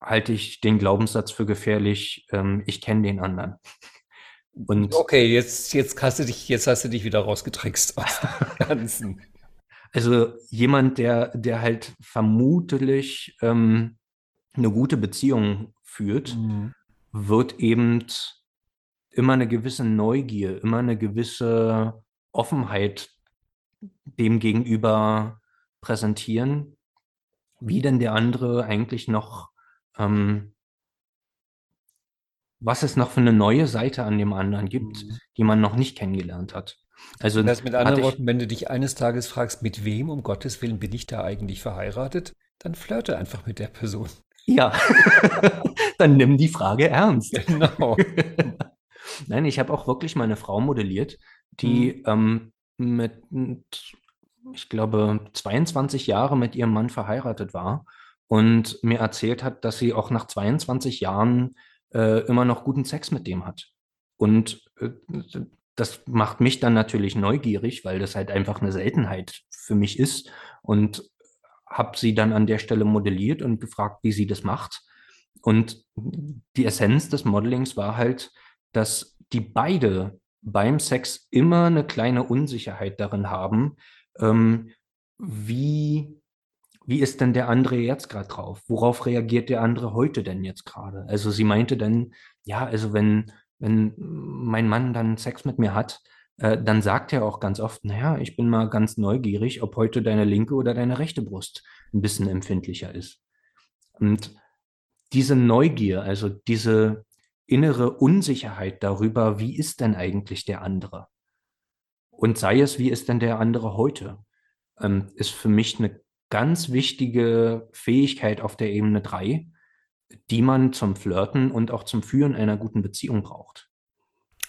halte ich den Glaubenssatz für gefährlich, ähm, ich kenne den anderen. Und okay, jetzt, jetzt, hast du dich, jetzt hast du dich wieder rausgetrickst aus dem (laughs) Ganzen. Also jemand, der, der halt vermutlich ähm, eine gute Beziehung führt, mhm. wird eben immer eine gewisse Neugier, immer eine gewisse Offenheit dem gegenüber präsentieren, wie denn der andere eigentlich noch, ähm, was es noch für eine neue Seite an dem anderen gibt, mhm. die man noch nicht kennengelernt hat. Also das heißt mit anderen Worten, wenn du dich eines Tages fragst, mit wem um Gottes Willen bin ich da eigentlich verheiratet, dann flirte einfach mit der Person. Ja, (laughs) dann nimm die Frage ernst. Genau. (laughs) Nein, ich habe auch wirklich meine Frau modelliert, die mhm. ähm, mit, ich glaube, 22 Jahre mit ihrem Mann verheiratet war und mir erzählt hat, dass sie auch nach 22 Jahren äh, immer noch guten Sex mit dem hat. Und äh, das macht mich dann natürlich neugierig, weil das halt einfach eine Seltenheit für mich ist. Und habe sie dann an der Stelle modelliert und gefragt, wie sie das macht. Und die Essenz des Modelings war halt, dass die beide beim Sex immer eine kleine Unsicherheit darin haben, ähm, wie, wie ist denn der andere jetzt gerade drauf? Worauf reagiert der andere heute denn jetzt gerade? Also sie meinte dann, ja, also wenn, wenn mein Mann dann Sex mit mir hat, äh, dann sagt er auch ganz oft, naja, ich bin mal ganz neugierig, ob heute deine linke oder deine rechte Brust ein bisschen empfindlicher ist. Und diese Neugier, also diese innere Unsicherheit darüber, wie ist denn eigentlich der andere? Und sei es, wie ist denn der andere heute, ähm, ist für mich eine ganz wichtige Fähigkeit auf der Ebene 3, die man zum Flirten und auch zum Führen einer guten Beziehung braucht.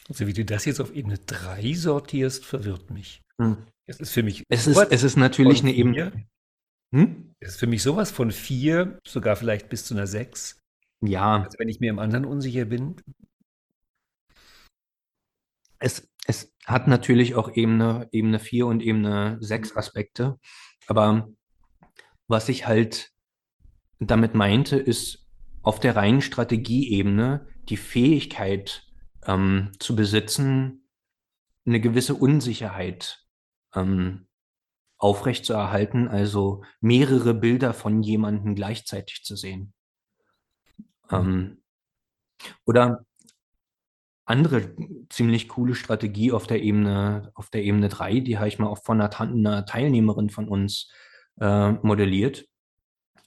Also wie du das jetzt auf Ebene 3 sortierst, verwirrt mich. Hm. Es ist für mich. Es ist, es ist natürlich eine Ebene. Hm? Es ist für mich sowas von 4, sogar vielleicht bis zu einer 6. Ja. Also wenn ich mir im anderen unsicher bin. Es, es hat natürlich auch Ebene, Ebene 4 und Ebene 6 Aspekte. Aber was ich halt damit meinte, ist auf der reinen Strategieebene die Fähigkeit, ähm, zu besitzen, eine gewisse Unsicherheit ähm, aufrechtzuerhalten, also mehrere Bilder von jemandem gleichzeitig zu sehen. Ähm, oder andere ziemlich coole Strategie auf der Ebene, auf der Ebene 3, die habe ich mal auch von einer, einer Teilnehmerin von uns äh, modelliert,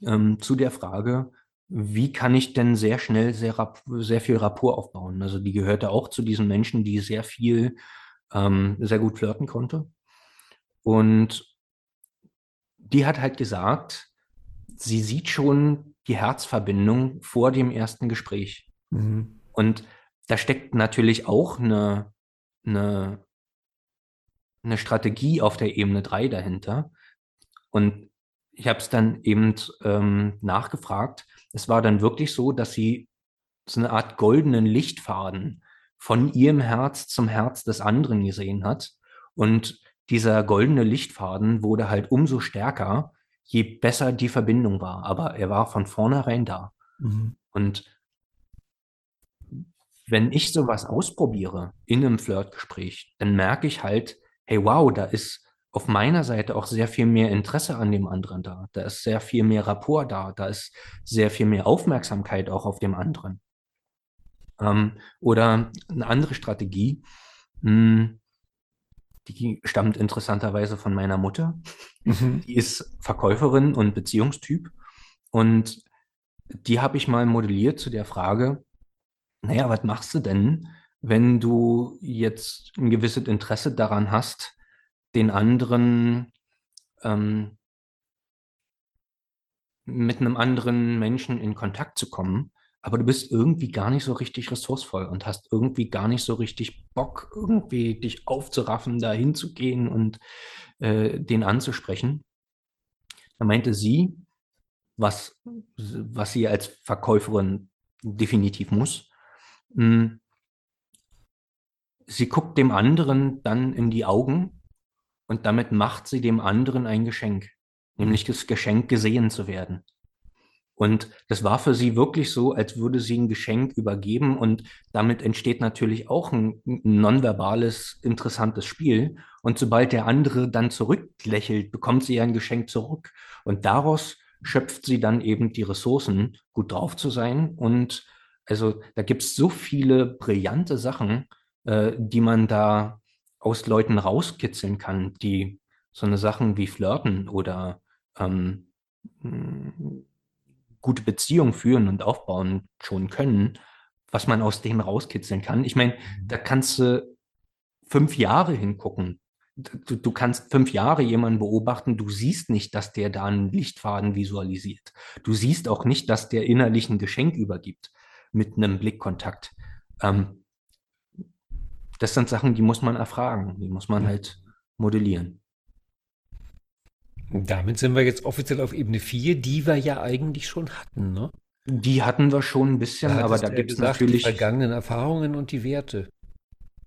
ähm, zu der Frage, wie kann ich denn sehr schnell sehr, sehr viel Rapport aufbauen? Also die gehörte auch zu diesen Menschen, die sehr viel, ähm, sehr gut flirten konnte. Und die hat halt gesagt, sie sieht schon die Herzverbindung vor dem ersten Gespräch. Mhm. Und da steckt natürlich auch eine, eine, eine Strategie auf der Ebene 3 dahinter. Und ich habe es dann eben ähm, nachgefragt. Es war dann wirklich so, dass sie so eine Art goldenen Lichtfaden von ihrem Herz zum Herz des anderen gesehen hat. Und dieser goldene Lichtfaden wurde halt umso stärker, je besser die Verbindung war. Aber er war von vornherein da. Mhm. Und wenn ich sowas ausprobiere in einem Flirtgespräch, dann merke ich halt, hey, wow, da ist auf meiner Seite auch sehr viel mehr Interesse an dem anderen da. Da ist sehr viel mehr Rapport da. Da ist sehr viel mehr Aufmerksamkeit auch auf dem anderen. Ähm, oder eine andere Strategie, mh, hm, die stammt interessanterweise von meiner Mutter. Mhm. Die ist Verkäuferin und Beziehungstyp. Und die habe ich mal modelliert zu der Frage, naja, was machst du denn, wenn du jetzt ein gewisses Interesse daran hast, den anderen ähm, mit einem anderen Menschen in Kontakt zu kommen, aber du bist irgendwie gar nicht so richtig ressourcevoll und hast irgendwie gar nicht so richtig Bock, irgendwie dich aufzuraffen, da hinzugehen und äh, den anzusprechen. Da meinte sie, was, was sie als Verkäuferin definitiv muss, hm. Sie guckt dem anderen dann in die Augen und damit macht sie dem anderen ein Geschenk, nämlich das Geschenk gesehen zu werden. Und das war für sie wirklich so, als würde sie ein Geschenk übergeben und damit entsteht natürlich auch ein, nonverbales, interessantes Spiel. Und sobald der andere dann zurücklächelt, bekommt sie ein Geschenk zurück. Und daraus schöpft sie dann eben die Ressourcen, gut drauf zu sein und also da gibt es so viele brillante Sachen, äh, die man da aus Leuten rauskitzeln kann, die so eine Sachen wie Flirten oder ähm, hm, gute Beziehungen führen und aufbauen schon können, was man aus denen rauskitzeln kann. Ich meine, mhm. da kannst du fünf Jahre hingucken. Du, du, kannst fünf Jahre jemanden beobachten, du siehst nicht, dass der da einen Lichtfaden visualisiert. Du siehst auch nicht, dass der innerlich ein Geschenk übergibt mit einem Blickkontakt. Ähm, das sind Sachen, die muss man erfragen, die muss man halt modellieren. Damit sind wir jetzt offiziell auf Ebene 4, die wir ja eigentlich schon hatten, ne? Die hatten wir schon ein bisschen, da aber da gibt es natürlich. Die vergangenen Erfahrungen und die Werte.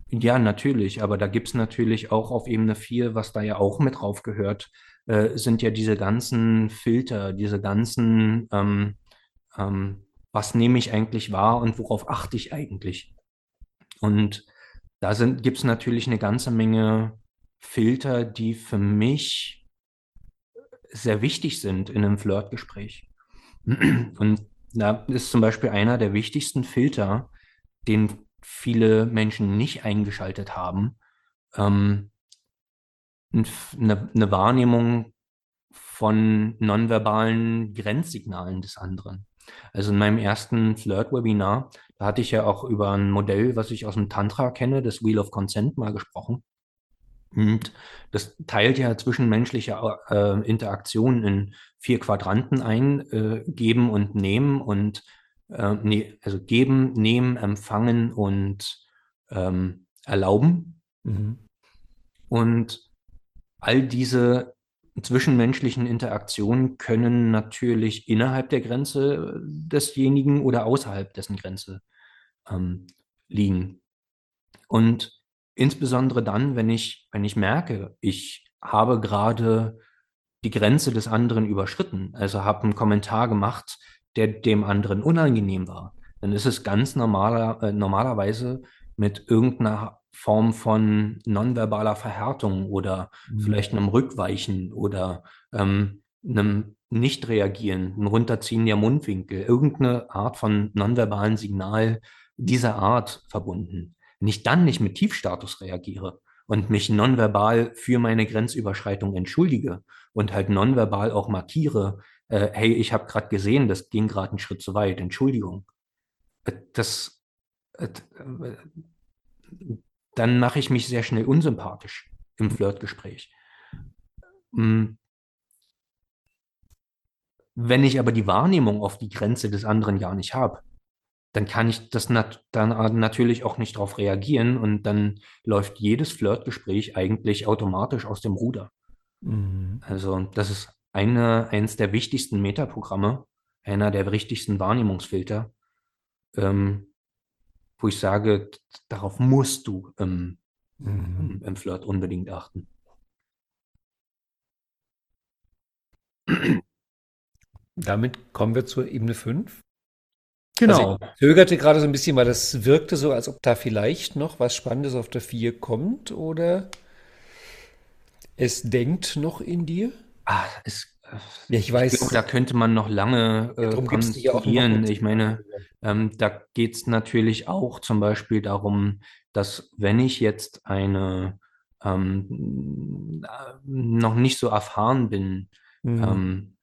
Ja, natürlich, aber da gibt es natürlich auch auf Ebene 4, was da ja auch mit drauf gehört, äh, sind ja diese ganzen Filter, diese ganzen ähm, ähm, was nehme ich eigentlich wahr und worauf achte ich eigentlich? Und da gibt es natürlich eine ganze Menge Filter, die für mich sehr wichtig sind in einem Flirtgespräch. (clears throat) Und da ist zum Beispiel einer der wichtigsten Filter, den viele Menschen nicht eingeschaltet haben, ähm, eine, eine Wahrnehmung von nonverbalen Grenzsignalen des anderen. Also in meinem ersten Flirt-Webinar, da hatte ich ja auch über ein Modell, was ich aus dem Tantra kenne, das Wheel of Consent, mal gesprochen. Und das teilt ja zwischenmenschliche äh, Interaktionen in vier Quadranten ein, äh, geben und nehmen und äh, nee, also geben, nehmen, empfangen und ähm, erlauben. Mhm. Und all diese zwischenmenschlichen Interaktionen können natürlich innerhalb der Grenze desjenigen oder außerhalb dessen Grenze ähm, liegen. Und insbesondere dann, wenn ich, wenn ich merke, ich habe gerade die Grenze des anderen überschritten, also habe einen Kommentar gemacht, der dem anderen unangenehm war, dann ist es ganz normaler, äh, normalerweise mit irgendeiner Form von nonverbaler Verhärtung oder mhm. vielleicht einem Rückweichen oder ähm, einem Nicht-Reagieren, ein Runterziehen der Mundwinkel, irgendeine Art von nonverbalen Signal dieser Art verbunden. Wenn ich dann nicht mit Tiefstatus reagiere und mich nonverbal für meine Grenzüberschreitung entschuldige und halt nonverbal auch markiere, äh, hey, ich habe gerade gesehen, das ging gerade einen Schritt zu weit, Entschuldigung. Äh, das, äh, dann mache ich mich sehr schnell unsympathisch im Flirtgespräch. Hm. Wenn ich aber die Wahrnehmung auf die Grenze des anderen gar nicht habe, dann kann ich das nat dann natürlich auch nicht darauf reagieren und dann läuft jedes Flirtgespräch eigentlich automatisch aus dem Ruder. Mhm. Also das ist eine, eines der wichtigsten Metaprogramme, einer der wichtigsten Wahrnehmungsfilter, ähm, wo ich sage, darauf musst du ähm, mhm. im Flirt unbedingt achten. Damit kommen wir zur Ebene 5. Genau. Also ich zögerte gerade so ein bisschen, weil das wirkte so, als ob da vielleicht noch was Spannendes auf der 4 kommt oder es denkt noch in dir. Ah, es, ja, ich weiß. Ich glaube, da könnte man noch lange äh, konstruieren. Ich meine, ähm, da geht es natürlich auch zum Beispiel darum, dass wenn ich jetzt eine ähm, noch nicht so erfahren bin mhm. ähm,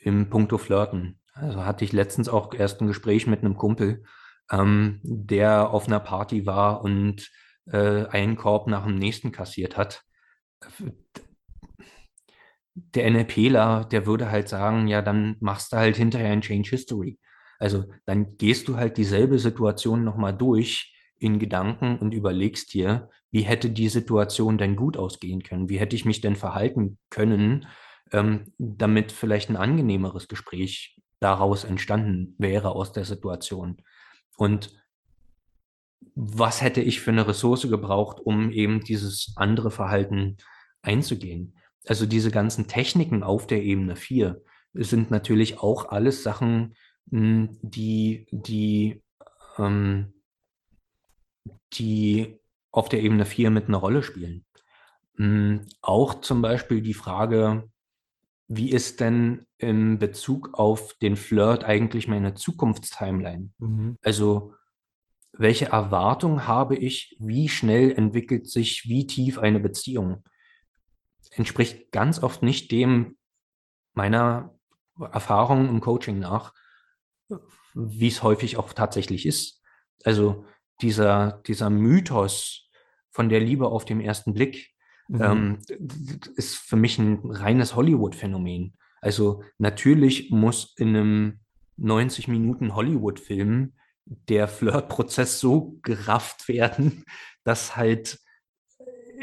im Punkto Flirten, also hatte ich letztens auch erst ein Gespräch mit einem Kumpel, ähm, der auf einer Party war und äh, einen Korb nach dem nächsten kassiert hat. Der NLPler, der würde halt sagen, ja, dann machst du halt hinterher ein Change History. Also dann gehst du halt dieselbe Situation nochmal durch in Gedanken und überlegst dir, wie hätte die Situation denn gut ausgehen können? Wie hätte ich mich denn verhalten können, ähm, damit vielleicht ein angenehmeres Gespräch daraus entstanden wäre aus der Situation. Und was hätte ich für eine Ressource gebraucht, um eben dieses andere Verhalten einzugehen? Also diese ganzen Techniken auf der Ebene 4 sind natürlich auch alles Sachen, hm, die, die, ähm, die auf der Ebene 4 mit einer Rolle spielen. Hm, auch zum Beispiel die Frage, wie ist denn in Bezug auf den Flirt eigentlich meine Zukunftstimeline? Mhm. Also, welche Erwartung habe ich? Wie schnell entwickelt sich wie tief eine Beziehung? Entspricht ganz oft nicht dem meiner Erfahrung im Coaching nach, wie es häufig auch tatsächlich ist. Also dieser, dieser Mythos von der Liebe auf den ersten Blick, Mhm. Ähm, ist für mich ein reines Hollywood-Phänomen. Also natürlich muss in einem 90 Minuten Hollywood-Film der Flirtprozess so gerafft werden, (laughs) dass halt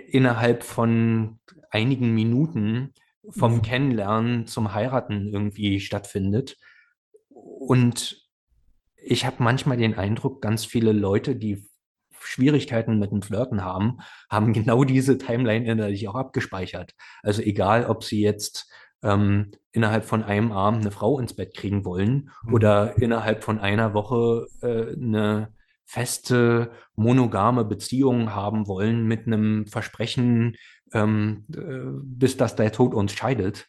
innerhalb von einigen Minuten vom mhm. Kennenlernen zum Heiraten irgendwie stattfindet. Und ich habe manchmal den Eindruck, ganz viele Leute, die Schwierigkeiten mit dem Flirten haben, haben (laughs) genau diese Timeline innerlich auch abgespeichert. Also egal, ob sie jetzt ähm, innerhalb von einem Abend eine Frau ins Bett kriegen wollen mhm. oder innerhalb von einer Woche äh, eine feste monogame Beziehung haben wollen mit einem Versprechen, ähm, äh, bis dass der Tod uns scheidet.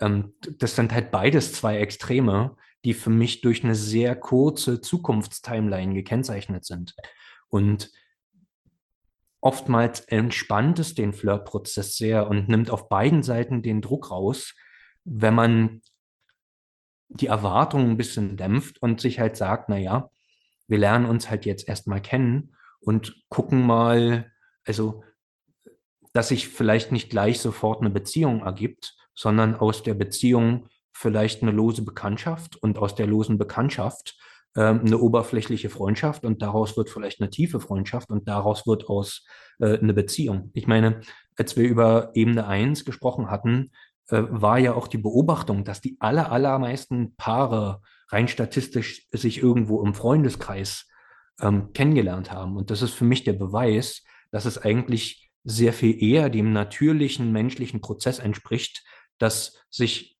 Ähm, das sind halt beides zwei Extreme, die für mich durch eine sehr kurze Zukunftstimeline gekennzeichnet sind. Und oftmals entspannt es den Flirtprozess sehr und nimmt auf beiden Seiten den Druck raus, wenn man die Erwartungen ein bisschen dämpft und sich halt sagt, na ja, wir lernen uns halt jetzt erstmal kennen und gucken mal, also, dass sich vielleicht nicht gleich sofort eine Beziehung ergibt, sondern aus der Beziehung vielleicht eine lose Bekanntschaft und aus der losen Bekanntschaft eine oberflächliche Freundschaft und daraus wird vielleicht eine tiefe Freundschaft und daraus wird aus äh, eine Beziehung. Ich meine, als wir über Ebene 1 gesprochen hatten, äh, war ja auch die Beobachtung, dass die aller, allermeisten Paare rein statistisch sich irgendwo im Freundeskreis ähm, kennengelernt haben. Und das ist für mich der Beweis, dass es eigentlich sehr viel eher dem natürlichen menschlichen Prozess entspricht, dass sich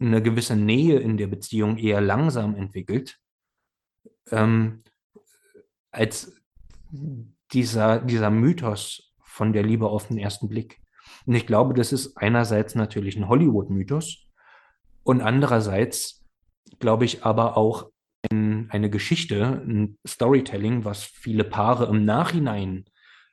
eine gewisse Nähe in der Beziehung eher langsam entwickelt ähm, als dieser, dieser Mythos von der Liebe auf den ersten Blick. Und ich glaube, das ist einerseits natürlich ein Hollywood-Mythos und andererseits glaube ich aber auch ein, eine Geschichte, ein Storytelling, was viele Paare im Nachhinein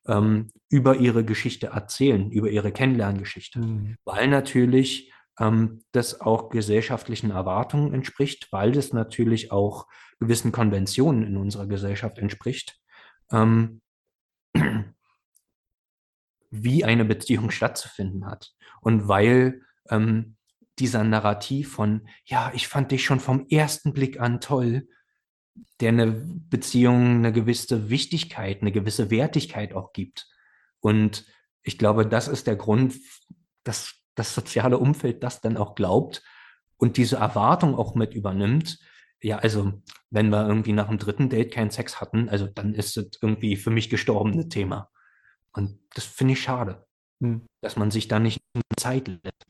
ähm, über ihre Geschichte erzählen, über ihre Kennenlerngeschichte. Mhm. Weil natürlich ähm, das auch gesellschaftlichen Erwartungen entspricht, weil das natürlich auch gewissen Konventionen in unserer Gesellschaft entspricht, ähm, wie eine Beziehung stattzufinden hat. Und weil ähm, dieser Narrativ von, ja, ich fand dich schon vom ersten Blick an toll, der eine Beziehung eine gewisse Wichtigkeit, eine gewisse Wertigkeit auch gibt. Und ich glaube, das ist der Grund, dass das soziale Umfeld das dann auch glaubt und diese Erwartung auch mit übernimmt. Ja, also wenn wir irgendwie nach dem dritten Date keinen Sex hatten, also dann ist es irgendwie für mich gestorbene Thema. Und das finde ich schade, hm. dass man sich da nicht Zeit lässt.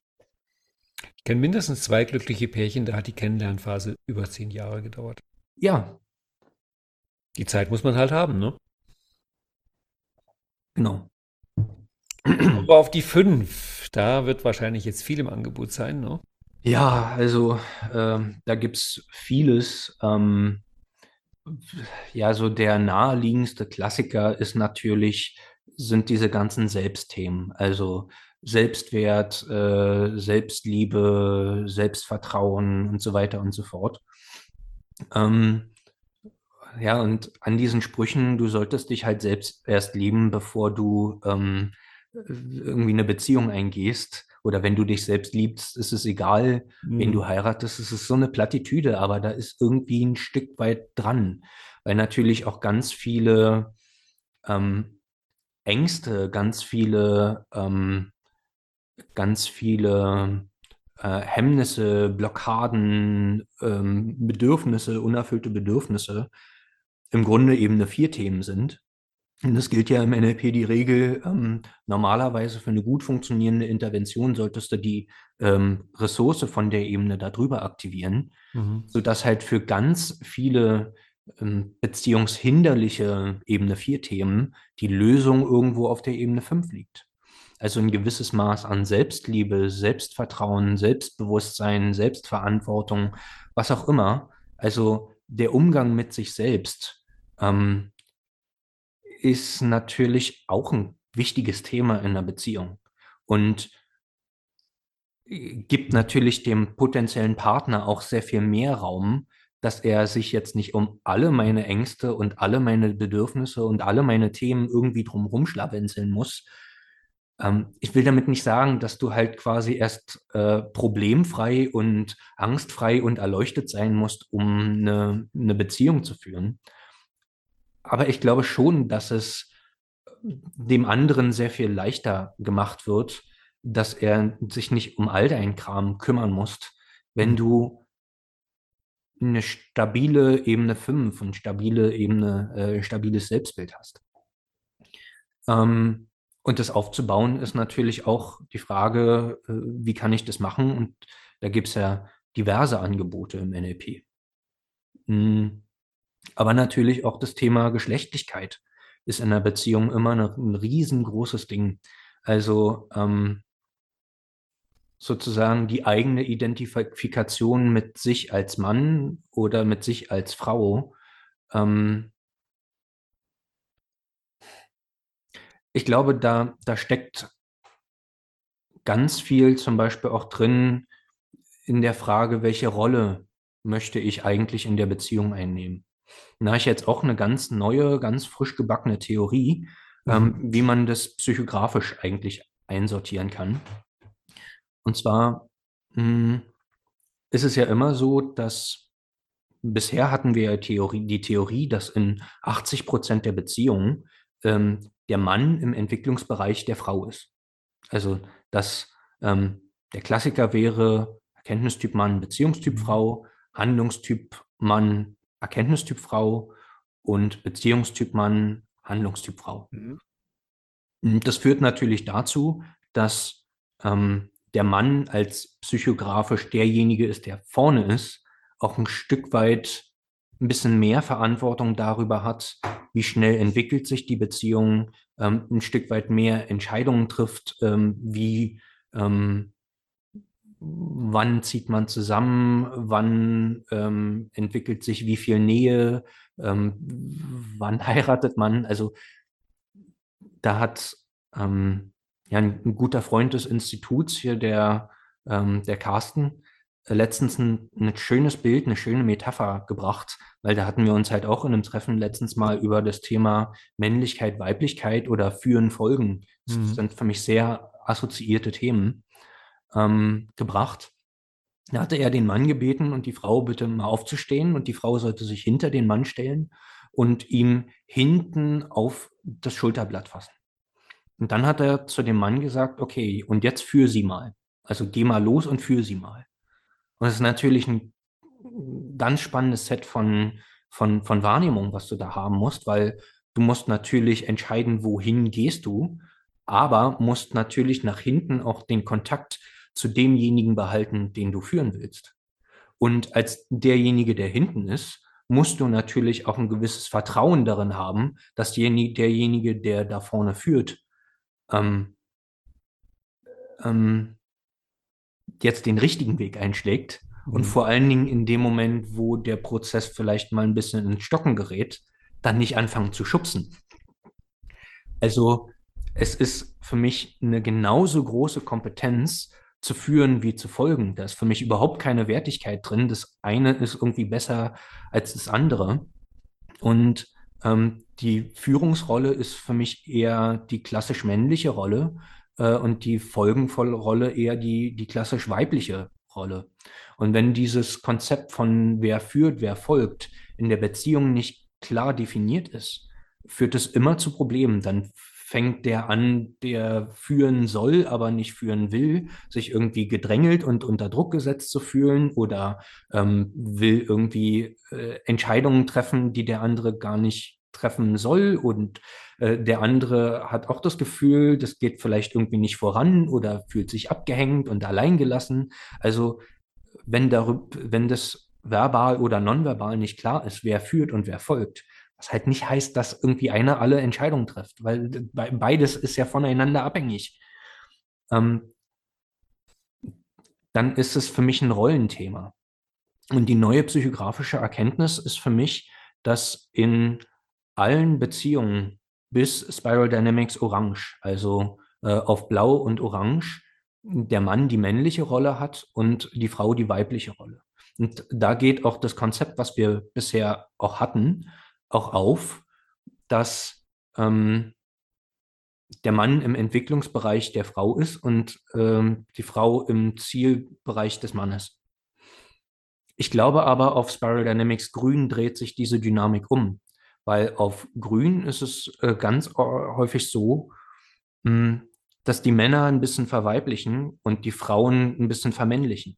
Ich kenne mindestens zwei glückliche Pärchen, da hat die Kennenlernphase über zehn Jahre gedauert. Ja. Die Zeit muss man halt haben, ne? Genau. Aber auf die fünf, da wird wahrscheinlich jetzt viel im Angebot sein, ne? Ja, also ähm, da gibt es vieles. Ähm, ja, so der naheliegendste Klassiker ist natürlich, sind diese ganzen Selbstthemen. Also Selbstwert, äh, Selbstliebe, Selbstvertrauen und so weiter und so fort. Ähm, ja, und an diesen Sprüchen, du solltest dich halt selbst erst lieben, bevor du ähm, irgendwie eine Beziehung eingehst. Oder wenn du dich selbst liebst, ist es egal, mhm. wen du heiratest. Es ist so eine Plattitüde, aber da ist irgendwie ein Stück weit dran. Weil natürlich auch ganz viele ähm, Ängste, ganz viele, ähm, ganz viele äh, Hemmnisse, Blockaden, ähm, Bedürfnisse, unerfüllte Bedürfnisse im Grunde eben eine vier Themen sind. Und das gilt ja im NLP die Regel, ähm, normalerweise für eine gut funktionierende Intervention solltest du die ähm, Ressource von der Ebene darüber aktivieren, mhm. sodass halt für ganz viele ähm, beziehungshinderliche Ebene 4 Themen die Lösung irgendwo auf der Ebene 5 liegt. Also ein gewisses Maß an Selbstliebe, Selbstvertrauen, Selbstbewusstsein, Selbstverantwortung, was auch immer. Also der Umgang mit sich selbst ähm, ist natürlich auch ein wichtiges Thema in einer Beziehung und äh, gibt natürlich dem potenziellen Partner auch sehr viel mehr Raum, dass er sich jetzt nicht um alle meine Ängste und alle meine Bedürfnisse und alle meine Themen irgendwie drumherum schlawenzeln muss, ähm, ich will damit nicht sagen, dass du halt quasi erst äh, problemfrei und angstfrei und erleuchtet sein musst, um eine, eine Beziehung zu führen. Aber ich glaube schon, dass es dem anderen sehr viel leichter gemacht wird, dass er sich nicht um all deinen Kram kümmern muss, wenn mhm. du eine stabile Ebene 5 und stabile Ebene, äh, stabiles Selbstbild hast. Ähm, und das aufzubauen ist natürlich auch die Frage, äh, wie kann ich das machen? Und da gibt es ja diverse Angebote im NLP. Hm. Aber natürlich auch das Thema Geschlechtlichkeit ist in einer Beziehung immer eine, ein riesengroßes Ding. Also ähm, sozusagen die eigene Identifikation mit sich als Mann oder mit sich als Frau ähm, ich glaube, da, da steckt ganz viel zum Beispiel auch drin in der Frage, welche Rolle möchte ich eigentlich in der Beziehung einnehmen. Da habe ich jetzt auch eine ganz neue, ganz frisch gebackene Theorie, mhm. ähm, wie man das psychografisch eigentlich einsortieren kann. Und zwar mh, hm, ist es ja immer so, dass bisher hatten wir ja Theorie, die Theorie, dass in 80 Prozent der Beziehungen ähm, der Mann im Entwicklungsbereich der Frau ist. Also, dass ähm, der Klassiker wäre Erkenntnistyp Mann, Beziehungstyp mhm. Frau, Handlungstyp Mann, Erkenntnistyp Frau und Beziehungstyp Mann, Handlungstyp Frau. Mhm. Das führt natürlich dazu, dass ähm, der Mann als psychografisch derjenige ist, der vorne ist, auch ein Stück weit ein bisschen mehr Verantwortung darüber hat, wie schnell entwickelt sich die Beziehung, ähm, ein Stück weit mehr Entscheidungen trifft, ähm, wie ähm, wann zieht man zusammen, wann ähm, entwickelt sich wie viel Nähe, ähm, wann (laughs) heiratet man. Also da hat ähm, ja ein, ein, guter Freund des Instituts hier, der ähm, der Carsten, äh, letztens ein, ein schönes Bild, eine schöne Metapher gebracht, weil da hatten wir uns halt auch in einem Treffen letztens mal über das Thema Männlichkeit, Weiblichkeit oder Führen, Folgen, das Mhm. sind für mich sehr assoziierte Themen, ähm, gebracht. Da hatte er den Mann gebeten und die Frau bitte mal aufzustehen und die Frau sollte sich hinter den Mann stellen und ihm hinten auf das Schulterblatt fassen. Und dann hat er zu dem Mann gesagt, okay, und jetzt führ sie mal. Also geh mal los und führ sie mal. Und es ist natürlich ein ganz spannendes Set von, von, von Wahrnehmung, was du da haben musst, weil du musst natürlich entscheiden, wohin gehst du, aber musst natürlich nach hinten auch den Kontakt zu demjenigen behalten, den du führen willst. Und als derjenige, der hinten ist, musst du natürlich auch ein gewisses Vertrauen darin haben, dass derjenige, der da vorne führt, ähm, ähm, jetzt den richtigen Weg einschlägt und Mhm. vor allen Dingen in dem Moment, wo der Prozess vielleicht mal ein bisschen ins Stocken gerät, dann nicht anfangen zu schubsen. Also es ist für mich eine genauso große Kompetenz zu führen wie zu folgen. Da ist für mich überhaupt keine Wertigkeit drin. Das eine ist irgendwie besser als das andere. Und ähm, die Führungsrolle ist für mich eher die klassisch männliche Rolle äh, und die folgenvolle Rolle eher die, die klassisch weibliche Rolle. Und wenn dieses Konzept von wer führt, wer folgt in der Beziehung nicht klar definiert ist, führt es immer zu Problemen. Dann fängt der an, der führen soll, aber nicht führen will, sich irgendwie gedrängelt und unter Druck gesetzt zu fühlen oder ähm, will irgendwie äh, Entscheidungen treffen, die der andere gar nicht treffen soll und äh, der andere hat auch das Gefühl, das geht vielleicht irgendwie nicht voran oder fühlt sich abgehängt und alleingelassen. Also wenn, darüber, wenn das verbal oder nonverbal nicht klar ist, wer führt und wer folgt, was halt nicht heißt, dass irgendwie einer alle Entscheidungen trifft, weil beides ist ja voneinander abhängig. Ähm, dann ist es für mich ein Rollenthema. Und die neue psychografische Erkenntnis ist für mich, dass in allen Beziehungen bis Spiral Dynamics Orange, also äh, auf Blau und Orange, der Mann die männliche Rolle hat und die Frau die weibliche Rolle. Und da geht auch das Konzept, was wir bisher auch hatten, auch auf, dass ähm, der Mann im Entwicklungsbereich der Frau ist und ähm, die Frau im Zielbereich des Mannes. Ich glaube aber, auf Spiral Dynamics Grün dreht sich diese Dynamik um, weil auf Grün ist es äh, ganz häufig so, mh, hm, dass die Männer ein bisschen verweiblichen und die Frauen ein bisschen vermännlichen.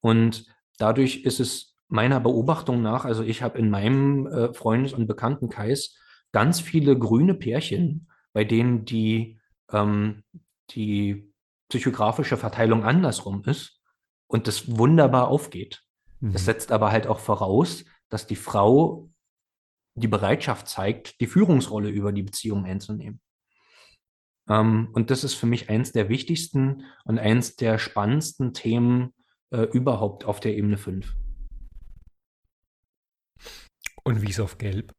Und dadurch ist es meiner Beobachtung nach, also ich habe in meinem äh, Freundes- und Bekanntenkreis ganz viele grüne Pärchen, bei denen die, ähm, die psychografische Verteilung andersrum ist und das wunderbar aufgeht. Mhm. Das setzt aber halt auch voraus, dass die Frau die Bereitschaft zeigt, die Führungsrolle über die Beziehung einzunehmen. Ähm, und das ist für mich eins der wichtigsten und eins der spannendsten Themen äh, überhaupt auf der Ebene 5. Und wie ist auf Gelb?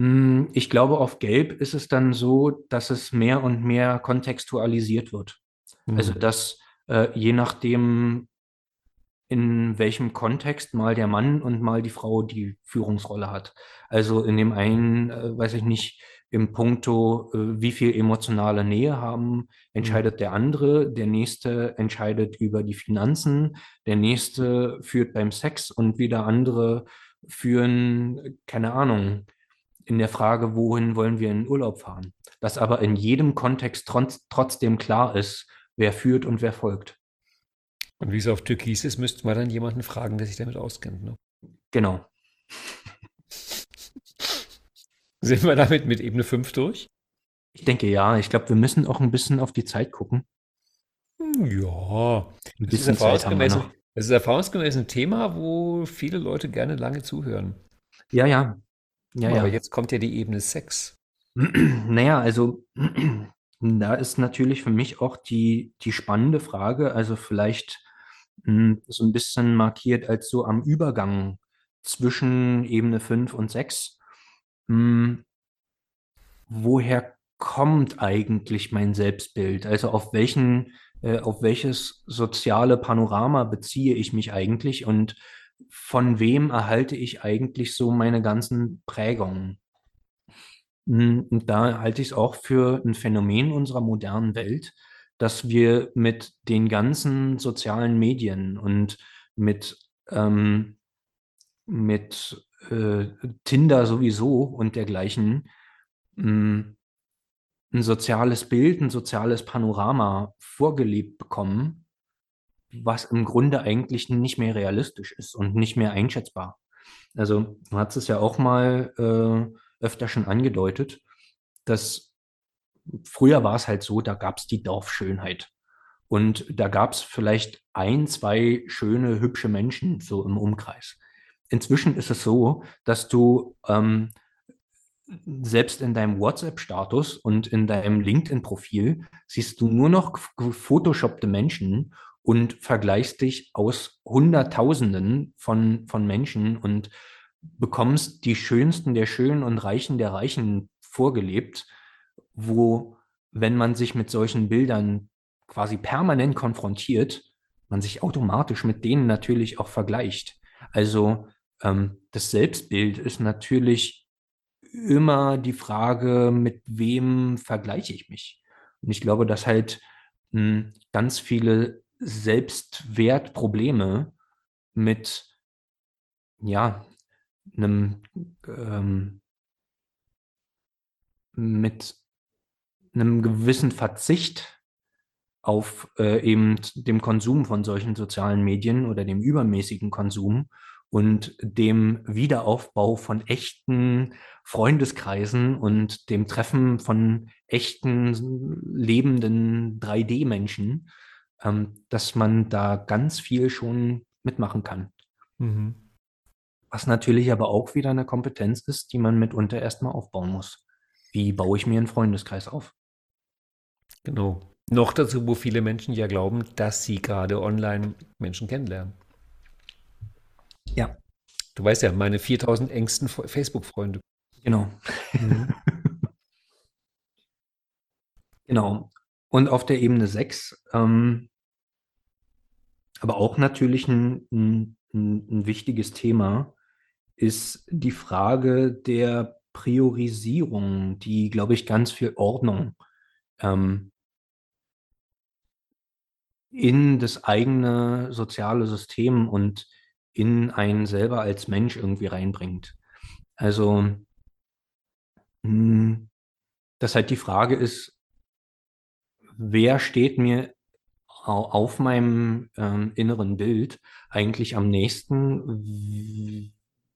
Hm, ich glaube, auf Gelb ist es dann so, dass es mehr und mehr kontextualisiert wird. Mhm. Also, dass äh, je nachdem, in welchem Kontext mal der Mann und mal die Frau die Führungsrolle hat. Also in dem einen, äh, weiß ich nicht, im Punkto, äh, wie viel emotionale Nähe haben, entscheidet mhm. der andere, der nächste entscheidet über die Finanzen, der nächste führt beim Sex und wieder andere führen, keine Ahnung, in der Frage, wohin wollen wir in Urlaub fahren. Dass aber in jedem Kontext trotz, trotzdem klar ist, wer führt und wer folgt. Und wie es auf Türkis ist, müsste man dann jemanden fragen, der sich damit auskennt. Ne? Genau. Sind wir damit mit Ebene 5 durch? Ich denke ja. Ich glaube, wir müssen auch ein bisschen auf die Zeit gucken. Ja, ein bisschen das ist, Zeit haben wir noch. Das ist erfahrungsgemäß ein Thema, wo viele Leute gerne lange zuhören. Ja, ja. ja Aber ja. jetzt kommt ja die Ebene 6. (clears throat) naja, also (clears throat) da ist natürlich für mich auch die, die spannende Frage, also vielleicht mh, hm, so ein bisschen markiert als so am Übergang zwischen Ebene 5 und 6 hm, woher kommt eigentlich mein Selbstbild? Also auf welchen, äh, auf welches soziale Panorama beziehe ich mich eigentlich und von wem erhalte ich eigentlich so meine ganzen Prägungen? Hm, und da halte ich es auch für ein Phänomen unserer modernen Welt, dass wir mit den ganzen sozialen Medien und mit, ähm, mit äh, Tinder sowieso und dergleichen mh, hm, ein soziales Bild, ein soziales Panorama vorgelebt bekommen, was im Grunde eigentlich nicht mehr realistisch ist und nicht mehr einschätzbar. Also du hast es ja auch mal äh, öfter schon angedeutet, dass früher war es halt so, da gab es die Dorfschönheit. Und da gab es vielleicht ein, zwei schöne, hübsche Menschen so im Umkreis. Inzwischen ist es so, dass du ähm, selbst in deinem WhatsApp-Status und in deinem LinkedIn-Profil siehst du nur noch gefotoshoppte Menschen und vergleichst dich aus Hunderttausenden von, von Menschen und bekommst die Schönsten der Schönen und Reichen der Reichen vorgelebt, wo, wenn man sich mit solchen Bildern quasi permanent konfrontiert, man sich automatisch mit denen natürlich auch vergleicht. Also das Selbstbild ist natürlich immer die Frage, mit wem vergleiche ich mich? Und ich glaube, dass halt hm, ganz viele Selbstwertprobleme mit ja, einem ähm, mit einem gewissen Verzicht auf äh, eben dem Konsum von solchen sozialen Medien oder dem übermäßigen Konsum und dem Wiederaufbau von echten Freundeskreisen und dem Treffen von echten lebenden 3D-Menschen, ähm, dass man da ganz viel schon mitmachen kann. Mhm. Was natürlich aber auch wieder eine Kompetenz ist, die man mitunter erstmal aufbauen muss. Wie baue ich mir einen Freundeskreis auf? Genau. Noch dazu, wo viele Menschen ja glauben, dass sie gerade online Menschen kennenlernen. Ja. Du weißt ja, meine 4000 engsten Facebook-Freunde. Genau. Mhm. (laughs) genau. Und auf der Ebene 6, ähm, aber auch natürlich ein, ein, ein wichtiges Thema, ist die Frage der Priorisierung, die, glaube ich, ganz viel Ordnung ähm, in das eigene soziale System und in einen selber als Mensch irgendwie reinbringt. Also, hm, dass halt die Frage ist, wer steht mir auf meinem ähm, inneren Bild eigentlich am nächsten?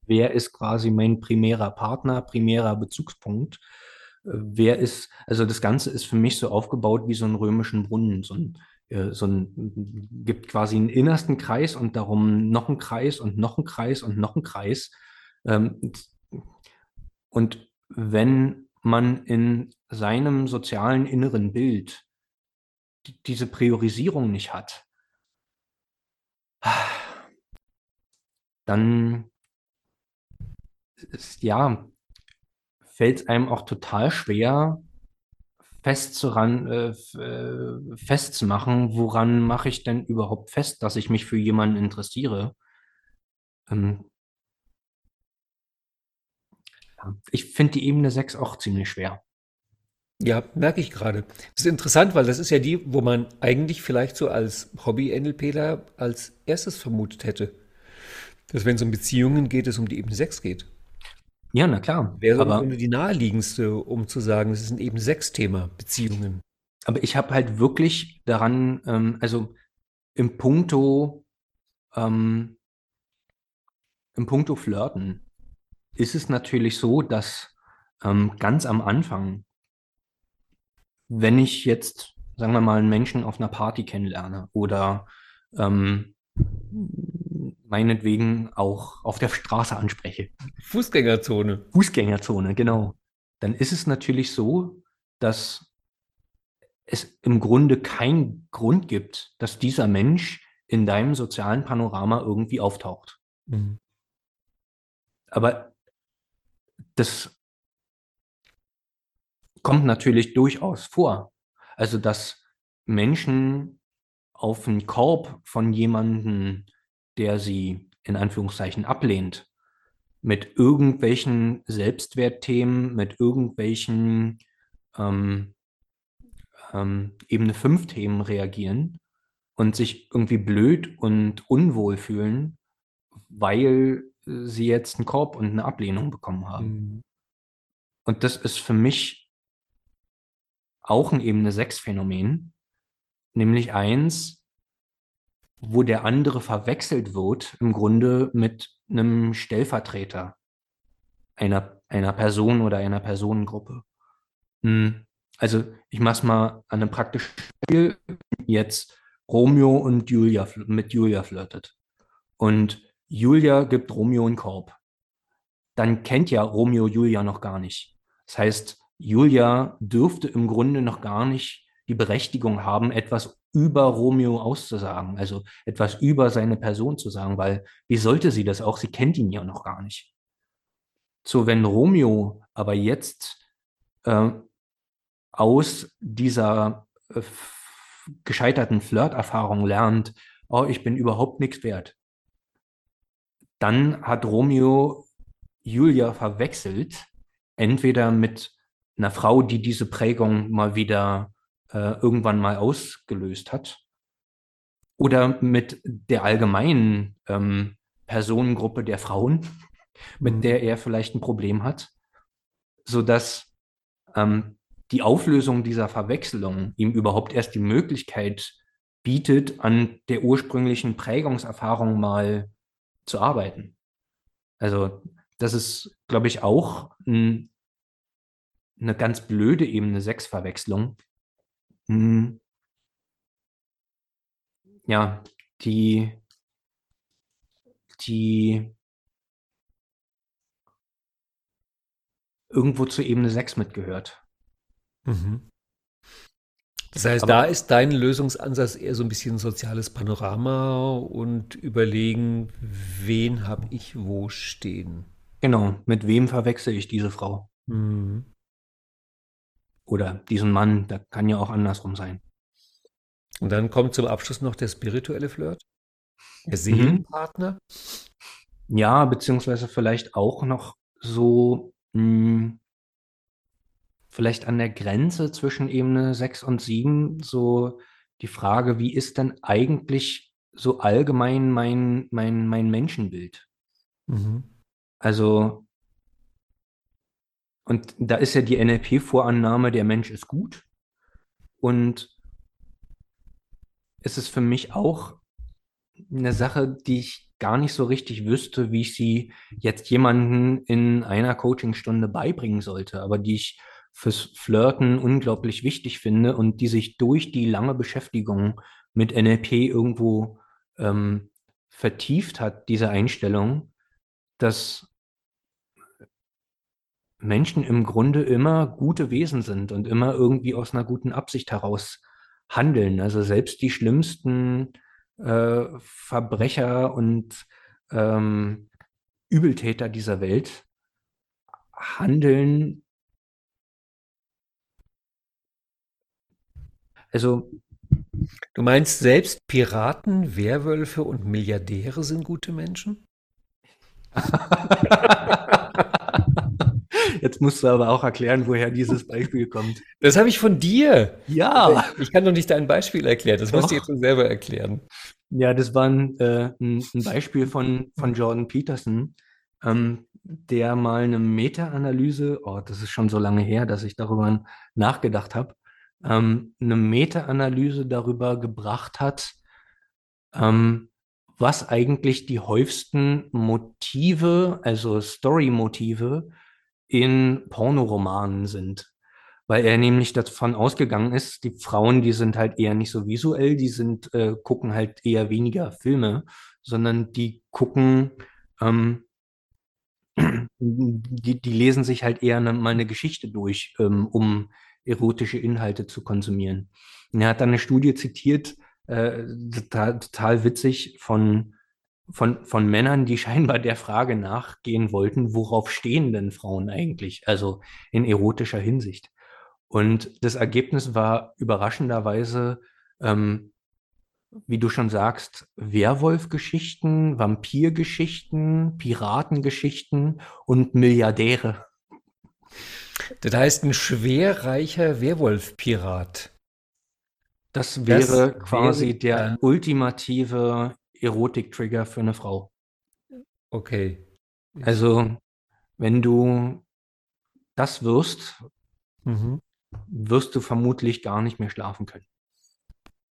wer ist quasi mein primärer Partner, primärer Bezugspunkt. Wer ist, also das Ganze ist für mich so aufgebaut wie so einen römischen Brunnen, so ein, so ein, gibt quasi einen innersten Kreis und darum noch einen Kreis und noch einen Kreis und noch einen Kreis. Ähm, und wenn man in seinem sozialen inneren Bild diese Priorisierung nicht hat, dann ist, ja, fällt es einem auch total schwer, festzuran, äh, äh, festzumachen, woran mache ich denn überhaupt fest, dass ich mich für jemanden interessiere. Ähm, ich finde die Ebene 6 auch ziemlich schwer. Ja, merke ich gerade. Das ist interessant, weil das ist ja die, wo man eigentlich vielleicht so als Hobby-NLPler als erstes vermutet hätte. Dass wenn es um Beziehungen geht, es um die Ebene 6 geht. Ja, na klar. Wäre aber die naheliegendste, um zu sagen, es ist ein eben sechs Thema, Beziehungen. Aber ich habe halt wirklich daran, ähm, also im Punkto, ähm, im Punkto Flirten ist es natürlich so, dass ähm, ganz am Anfang, wenn ich jetzt, sagen wir mal, einen Menschen auf einer Party kennenlerne oder ähm, meinetwegen auch auf der Straße anspreche. Fußgängerzone. Fußgängerzone, genau. Dann ist es natürlich so, dass es im Grunde keinen Grund gibt, dass dieser Mensch in deinem sozialen Panorama irgendwie auftaucht. Mhm. Aber das, kommt natürlich durchaus vor. Also, dass Menschen auf einen Korb von jemandem, der sie in Anführungszeichen ablehnt, mit irgendwelchen Selbstwertthemen, mit irgendwelchen ähm, ähm, Ebene 5 Themen reagieren und sich irgendwie blöd und unwohl fühlen, weil sie jetzt einen Korb und eine Ablehnung bekommen haben. Mhm. Und das ist für mich auch ein Ebene 6 Phänomen, nämlich eins, wo der andere verwechselt wird, im Grunde mit einem Stellvertreter einer, einer Person oder einer Personengruppe. Hm. Also ich mache es mal an einem praktischen Beispiel. Jetzt Romeo und Julia mit Julia flirtet. Und Julia gibt Romeo einen Korb. Dann kennt ja Romeo Julia noch gar nicht. Das heißt, Julia dürfte im Grunde noch gar nicht die Berechtigung haben, etwas über Romeo auszusagen, also etwas über seine Person zu sagen, weil wie sollte sie das auch? Sie kennt ihn ja noch gar nicht. So, wenn Romeo aber jetzt äh, aus dieser äh, gescheiterten Flirterfahrung lernt, oh, ich bin überhaupt nichts wert, dann hat Romeo Julia verwechselt, entweder mit einer Frau, die diese Prägung mal wieder äh, irgendwann mal ausgelöst hat, oder mit der allgemeinen ähm, Personengruppe der Frauen, (laughs) mit mhm. der er vielleicht ein Problem hat, sodass ähm, die Auflösung dieser Verwechslung ihm überhaupt erst die Möglichkeit bietet, an der ursprünglichen Prägungserfahrung mal zu arbeiten. Also das ist, glaube ich, auch ein, eine ganz blöde Ebene Sechsverwechslung. Hm. Ja, die, die irgendwo zur Ebene 6 mitgehört. Mhm. Das heißt, Aber, da ist dein Lösungsansatz eher so ein bisschen soziales Panorama und überlegen, wen habe ich wo stehen. Genau, mit wem verwechsel ich diese Frau? Mhm. Oder diesen Mann, da kann ja auch andersrum sein. Und dann kommt zum Abschluss noch der spirituelle Flirt, der mhm. Seelenpartner. Ja, beziehungsweise vielleicht auch noch so mh, hm, vielleicht an der Grenze zwischen Ebene 6 und 7 so die Frage, wie ist denn eigentlich so allgemein mein, mein, mein Menschenbild? Mhm. Also, und da ist ja die NLP-Vorannahme, der Mensch ist gut. Und es ist für mich auch eine Sache, die ich gar nicht so richtig wüsste, wie ich sie jetzt jemanden in einer Coachingstunde beibringen sollte, aber die ich fürs Flirten unglaublich wichtig finde und die sich durch die lange Beschäftigung mit NLP irgendwo ähm, vertieft hat, diese Einstellung, dass Menschen im Grunde immer gute Wesen sind und immer irgendwie aus einer guten Absicht heraus handeln. Also selbst die schlimmsten äh, Verbrecher und ähm, Übeltäter dieser Welt handeln Also, du meinst selbst Piraten, Werwölfe und Milliardäre sind gute Menschen? (laughs) Jetzt musst du aber auch erklären, woher dieses Beispiel kommt. Das habe ich von dir. Ja. Ich kann doch nicht dein Beispiel erklären. Das musst du jetzt selber erklären. Ja, das war ein, äh, ein Beispiel von, von Jordan Peterson, ähm, der mal eine Meta-Analyse, oh, das ist schon so lange her, dass ich darüber nachgedacht habe, ähm, eine Meta-Analyse darüber gebracht hat, ähm, was eigentlich die häufigsten Motive, also Story-Motive in Pornoromanen sind. Weil er nämlich davon ausgegangen ist, die Frauen, die sind halt eher nicht so visuell, die sind, äh, gucken halt eher weniger Filme, sondern die gucken, ähm, (clears throat) die, die lesen sich halt eher eine, mal eine Geschichte durch, ähm, um erotische Inhalte zu konsumieren. Und er hat dann eine Studie zitiert, äh, total, total witzig, von, von, von Männern, die (laughs) scheinbar der Frage nachgehen wollten, worauf stehen denn Frauen eigentlich, also in erotischer Hinsicht. Und das Ergebnis war überraschenderweise, ähm, wie du schon sagst, Werwolf-Geschichten, Vampir-Geschichten, Piratengeschichten und Milliardäre. Das heißt, ein schwerreicher Werwolf-Pirat. Das wäre das quasi wäre, der äh, ultimative Erotik-Trigger für eine Frau. Okay. Also, wenn du das wirst, mhm. wirst du vermutlich gar nicht mehr schlafen können.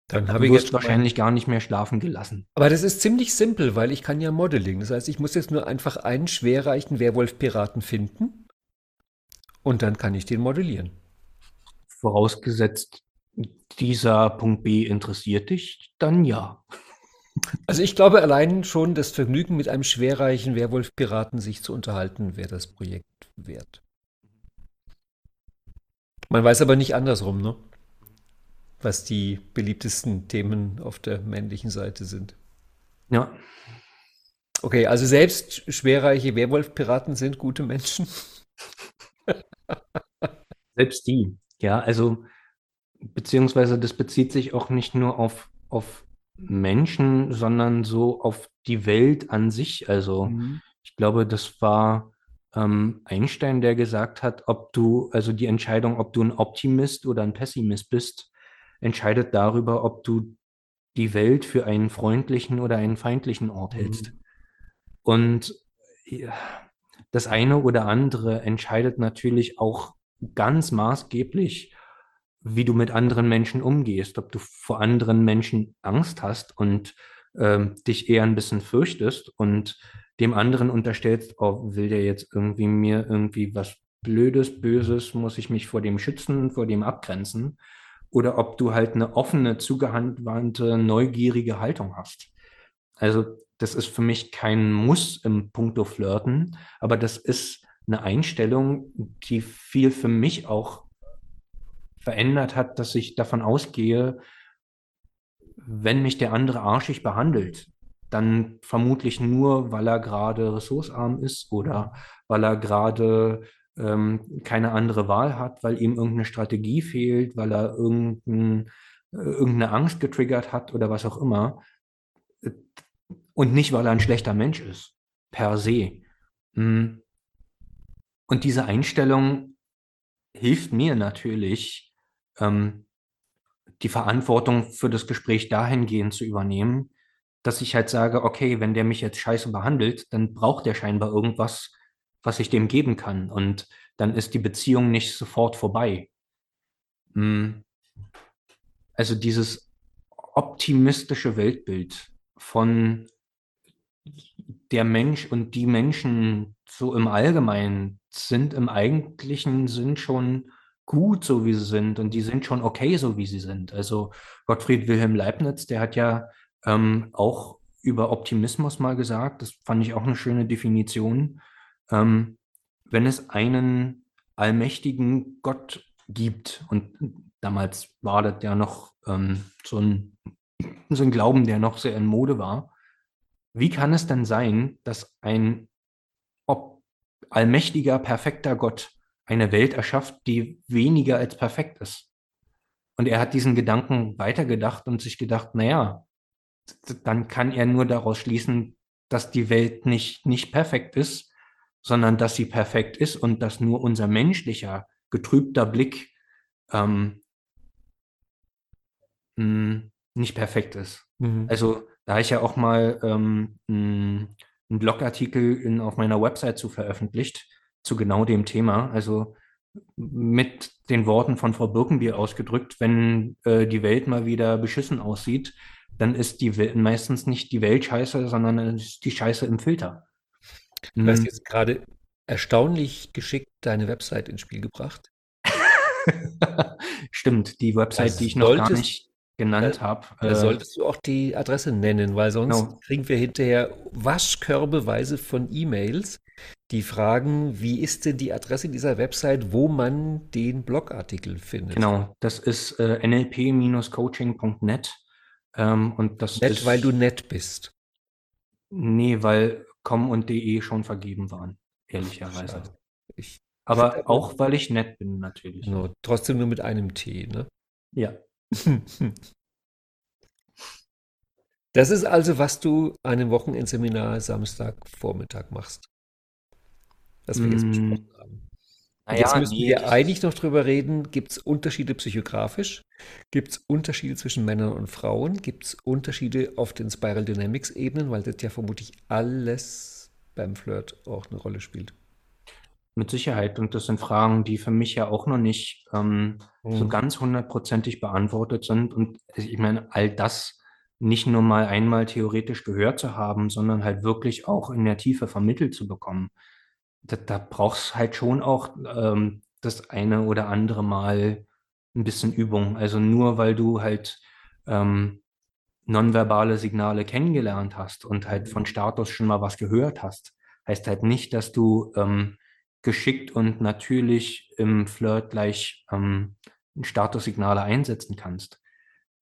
Dann habe ich jetzt wahrscheinlich gar nicht mehr schlafen gelassen. Aber das ist ziemlich simpel, weil ich kann ja Modeling. Das heißt, ich muss jetzt nur einfach einen schwerreichen Werwolf-Piraten finden und dann kann ich den modellieren. Vorausgesetzt, dieser Punkt B interessiert dich, dann ja. Also ich glaube allein schon das Vergnügen mit einem schwerreichen Werwolf-Piraten sich zu unterhalten, wäre das Projekt wert. Man weiß aber nicht andersrum, ne? was die beliebtesten Themen auf der männlichen Seite sind. Ja. Okay, also selbst schwerreiche Werwolf-Piraten sind gute Menschen. (laughs) selbst die, ja, also beziehungsweise das bezieht sich auch nicht nur auf, auf Menschen, sondern so auf die Welt an sich. Also mhm. ich glaube, das war ähm, Einstein, der gesagt hat, ob du, also die Entscheidung, ob du ein Optimist oder ein Pessimist bist, entscheidet darüber, ob du die Welt für einen freundlichen oder einen feindlichen Ort hältst. Mhm. Und ja, das eine oder andere entscheidet natürlich auch ganz maßgeblich, wie du mit anderen Menschen umgehst, ob du vor anderen Menschen Angst hast und ähm, dich eher ein bisschen fürchtest und dem anderen unterstellst, oh, will der jetzt irgendwie mir irgendwie was Blödes, Böses, muss ich mich vor dem schützen, vor dem abgrenzen oder ob du halt eine offene, zugewandte, neugierige Haltung hast. Also das ist für mich kein Muss im Punkto Flirten, aber das ist eine Einstellung, die viel für mich auch verändert hat, dass ich davon ausgehe, wenn mich der andere arschig behandelt, dann vermutlich nur, weil er gerade ressourcearm ist oder weil er gerade ähm, keine andere Wahl hat, weil ihm irgendeine Strategie fehlt, weil er irgendein, äh, irgendeine Angst getriggert hat oder was auch immer. Und nicht, weil er ein schlechter Mensch ist, per se. Hm. Und diese Einstellung hilft mir natürlich, ähm, die Verantwortung für das Gespräch dahingehend zu übernehmen, dass ich halt sage, okay, wenn der mich jetzt scheiße behandelt, dann braucht er scheinbar irgendwas, was ich dem geben kann. Und dann ist die Beziehung nicht sofort vorbei. Hm. Also dieses optimistische Weltbild von der Mensch und die Menschen so im Allgemeinen sind im eigentlichen Sinn schon gut, so wie sie sind und die sind schon okay, so wie sie sind. Also Gottfried Wilhelm Leibniz, der hat ja ähm, auch über Optimismus mal gesagt, das fand ich auch eine schöne Definition, ähm, wenn es einen allmächtigen Gott gibt, und damals war das ja noch ähm, so, ein, so ein Glauben, der noch sehr in Mode war, wie kann es denn sein, dass ein allmächtiger, perfekter Gott eine Welt erschafft, die weniger als perfekt ist? Und er hat diesen Gedanken weitergedacht und sich gedacht, naja, dann kann er nur daraus schließen, dass die Welt nicht, nicht perfekt ist, sondern dass sie perfekt ist und dass nur unser menschlicher, getrübter Blick ähm, hm, nicht perfekt ist. Mhm. Also da ich ja auch mal ähm, einen Blogartikel in, auf meiner Website zu veröffentlicht, zu genau dem Thema. Also mit den Worten von Frau Birkenbier ausgedrückt, wenn äh, die Welt mal wieder beschissen aussieht, dann ist die Welt meistens nicht die Welt scheiße, sondern ist die Scheiße im Filter. Du hast hm. jetzt gerade erstaunlich geschickt deine Website ins Spiel gebracht. (laughs) Stimmt, die Website, das die ich noch gar nicht genannt habe. Da äh, solltest du auch die Adresse nennen, weil sonst no. kriegen wir hinterher waschkörbeweise von E-Mails, die fragen, wie ist denn die Adresse dieser Website, wo man den Blogartikel findet. Genau, das ist äh, nlp-coaching.net. Ähm, und das nett, ist, weil du nett bist. Nee, weil com und de schon vergeben waren, ehrlicherweise. Ich Aber auch, weil ich nett bin, natürlich. Genau, trotzdem nur mit einem T, ne? Ja. (laughs) Das ist also, was du an einem Wochenendseminar Samstagvormittag machst. Was wir jetzt Mm, besprochen haben. Naja, jetzt müssen nee, wir eigentlich noch drüber reden, gibt es Unterschiede psychografisch? Gibt es Unterschiede zwischen Männern und Frauen? Gibt es Unterschiede auf den Spiral Dynamics Ebenen, weil das ja vermutlich alles beim Flirt auch eine Rolle spielt. mit Sicherheit. Und das sind Fragen, die für mich ja auch noch nicht ähm, so Mhm. ganz hundertprozentig beantwortet sind. Und ich meine, all das nicht nur mal einmal theoretisch gehört zu haben, sondern halt wirklich auch in der Tiefe vermittelt zu bekommen. Da, da brauchst halt schon auch ähm, das eine oder andere Mal ein bisschen Übung. Also nur weil du halt ähm, nonverbale Signale kennengelernt hast und halt von Status schon mal was gehört hast, heißt halt nicht, dass du ähm, geschickt und natürlich im Flirt gleich ähm, Statussignale einsetzen kannst.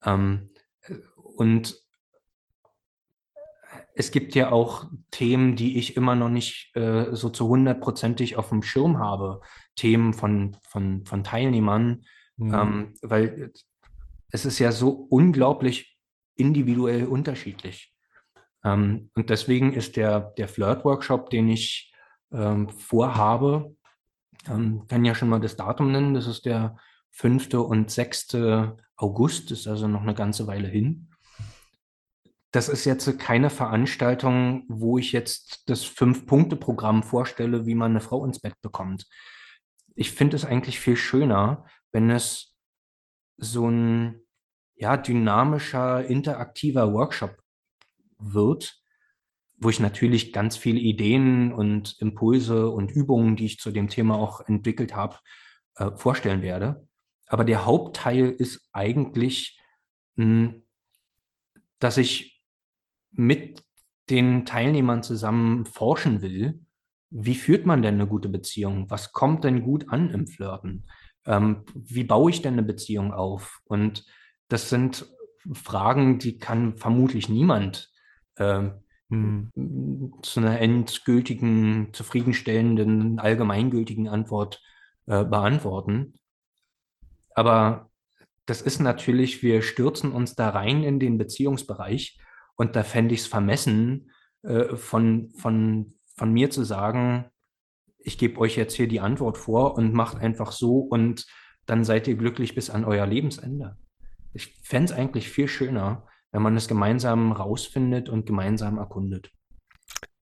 Ähm, äh, und es gibt ja auch Themen, die ich immer noch nicht äh, so zu hundertprozentig auf dem Schirm habe. Themen von, von, von Teilnehmern, Mhm. ähm, weil es ist ja so unglaublich individuell unterschiedlich. Ähm, und deswegen ist der, der Flirt-Workshop, den ich ähm, vorhabe, ähm, kann ja schon mal das Datum nennen. Das ist der 5. und 6. August, ist also noch eine ganze Weile hin. Das ist jetzt keine Veranstaltung, wo ich jetzt das Fünf-Punkte-Programm vorstelle, wie man eine Frau ins Bett bekommt. Ich finde es eigentlich viel schöner, wenn es so ein ja, dynamischer, interaktiver Workshop wird, wo ich natürlich ganz viele Ideen und Impulse und Übungen, die ich zu dem Thema auch entwickelt habe, äh, vorstellen werde. Aber der Hauptteil ist eigentlich, mh, dass ich mit den Teilnehmern zusammen forschen will, wie führt man denn eine gute Beziehung? Was kommt denn gut an im Flirten? Ähm, wie baue ich denn eine Beziehung auf? Und das sind Fragen, die kann vermutlich niemand ähm, Mhm. zu einer endgültigen, zufriedenstellenden, allgemeingültigen Antwort äh, beantworten. Aber das ist natürlich, wir stürzen uns da rein in den Beziehungsbereich und da fände ich es vermessen, äh, von, von, von mir zu sagen, ich gebe euch jetzt hier die Antwort vor und macht einfach so und dann seid ihr glücklich bis an euer Lebensende. Ich fände es eigentlich viel schöner, wenn man es gemeinsam rausfindet und gemeinsam erkundet.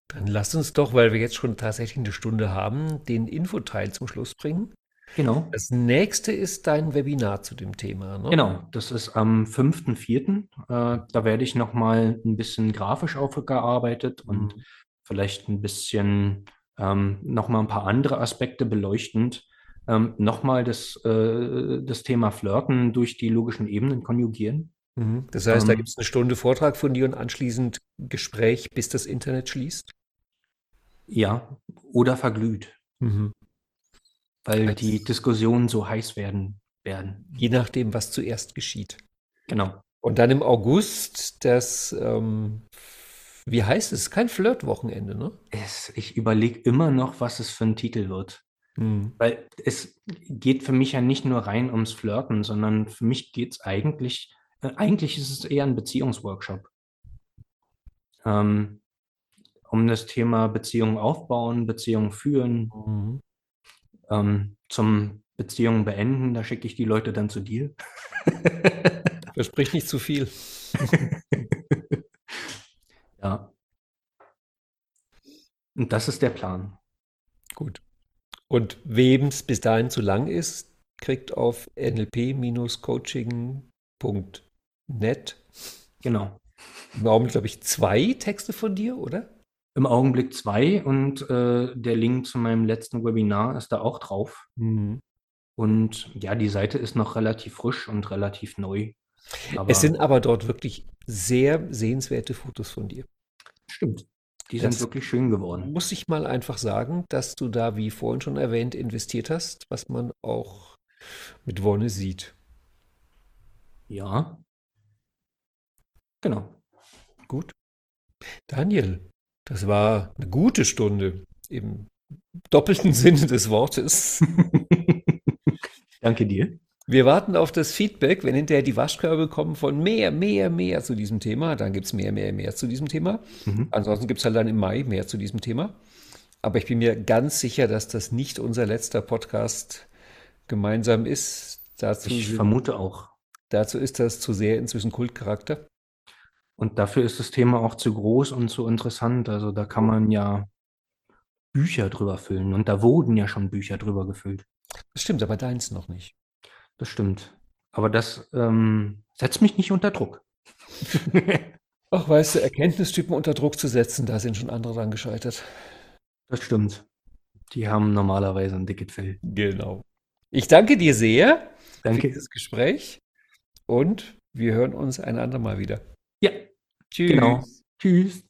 Dann lass uns doch, weil wir jetzt schon tatsächlich eine Stunde haben, den Infoteil zum Schluss bringen. Genau. Das nächste ist dein Webinar zu dem Thema, ne? Genau, das ist am 5.4. Äh, da werde ich nochmal ein bisschen grafisch aufgearbeitet und Mhm. vielleicht ein bisschen ähm, nochmal ein paar andere Aspekte beleuchtend. Ähm, nochmal das, äh, das Thema Flirten durch die logischen Ebenen konjugieren. Mhm. Das heißt, da Ähm, gibt es eine Stunde Vortrag von dir und anschließend Gespräch, bis das Internet schließt? ja, oder verglüht, Mhm. Weil die Diskussionen so heiß werden werden. Je nachdem, was zuerst geschieht. Genau. Und dann im August das, ähm, wie heißt es? Kein Flirt-Wochenende, ne? Es, ich überlege immer noch, was es für ein Titel wird. Mhm. Weil es geht für mich ja nicht nur rein ums Flirten, sondern für mich geht es eigentlich, äh, eigentlich ist es eher ein Beziehungsworkshop. Ähm, um das Thema Beziehung aufbauen, Beziehung führen, Mhm. Ähm, zum Beziehung beenden, da schicke ich die Leute dann zu dir. (laughs) Versprich nicht zu viel. (laughs) Ja. Und das ist der Plan. Gut. Und wem es bis dahin zu lang ist, kriegt auf nlp-coaching.net Genau. Augenblick, glaube ich, zwei Texte von dir, oder? Im Augenblick zwei und äh, der Link zu meinem letzten Webinar ist da auch drauf. Mhm. Und ja, die Seite ist noch relativ frisch und relativ neu. Aber Es sind aber dort wirklich sehr sehenswerte Fotos von dir. stimmt. Die Das- sind wirklich schön geworden. Muss ich mal einfach sagen, dass du da, wie vorhin schon erwähnt, investiert hast, was man auch mit Wonne sieht. Ja. Genau. Gut. Daniel, das war eine gute Stunde im doppelten (laughs) Sinne des Wortes. (laughs) Danke dir. Wir warten auf das Feedback, wenn hinterher die Waschkörbe kommen von mehr, mehr, mehr zu diesem Thema, dann gibt es mehr, mehr, mehr zu diesem Thema. Mhm. Ansonsten gibt es halt dann im Mai mehr zu diesem Thema. Aber ich bin mir ganz sicher, dass das nicht unser letzter Podcast gemeinsam ist. Dazu, Ich vermute auch. dazu ist das zu sehr inzwischen Kultcharakter. Und dafür ist das Thema auch zu groß und zu interessant. Also da kann man ja Bücher drüber füllen. Und da wurden ja schon Bücher drüber gefüllt. Das stimmt, aber deins noch nicht. Das stimmt. Aber das ähm, setzt mich nicht unter Druck. (laughs) Ach, weißt du, Erkenntnistypen unter Druck zu setzen, da sind schon andere dran gescheitert. Das stimmt. Die haben normalerweise ein dickes Fell. Genau. Ich danke dir sehr für Danke. dieses Gespräch und wir hören uns ein andermal wieder. Ja. Tschüss. Genau. Tschüss.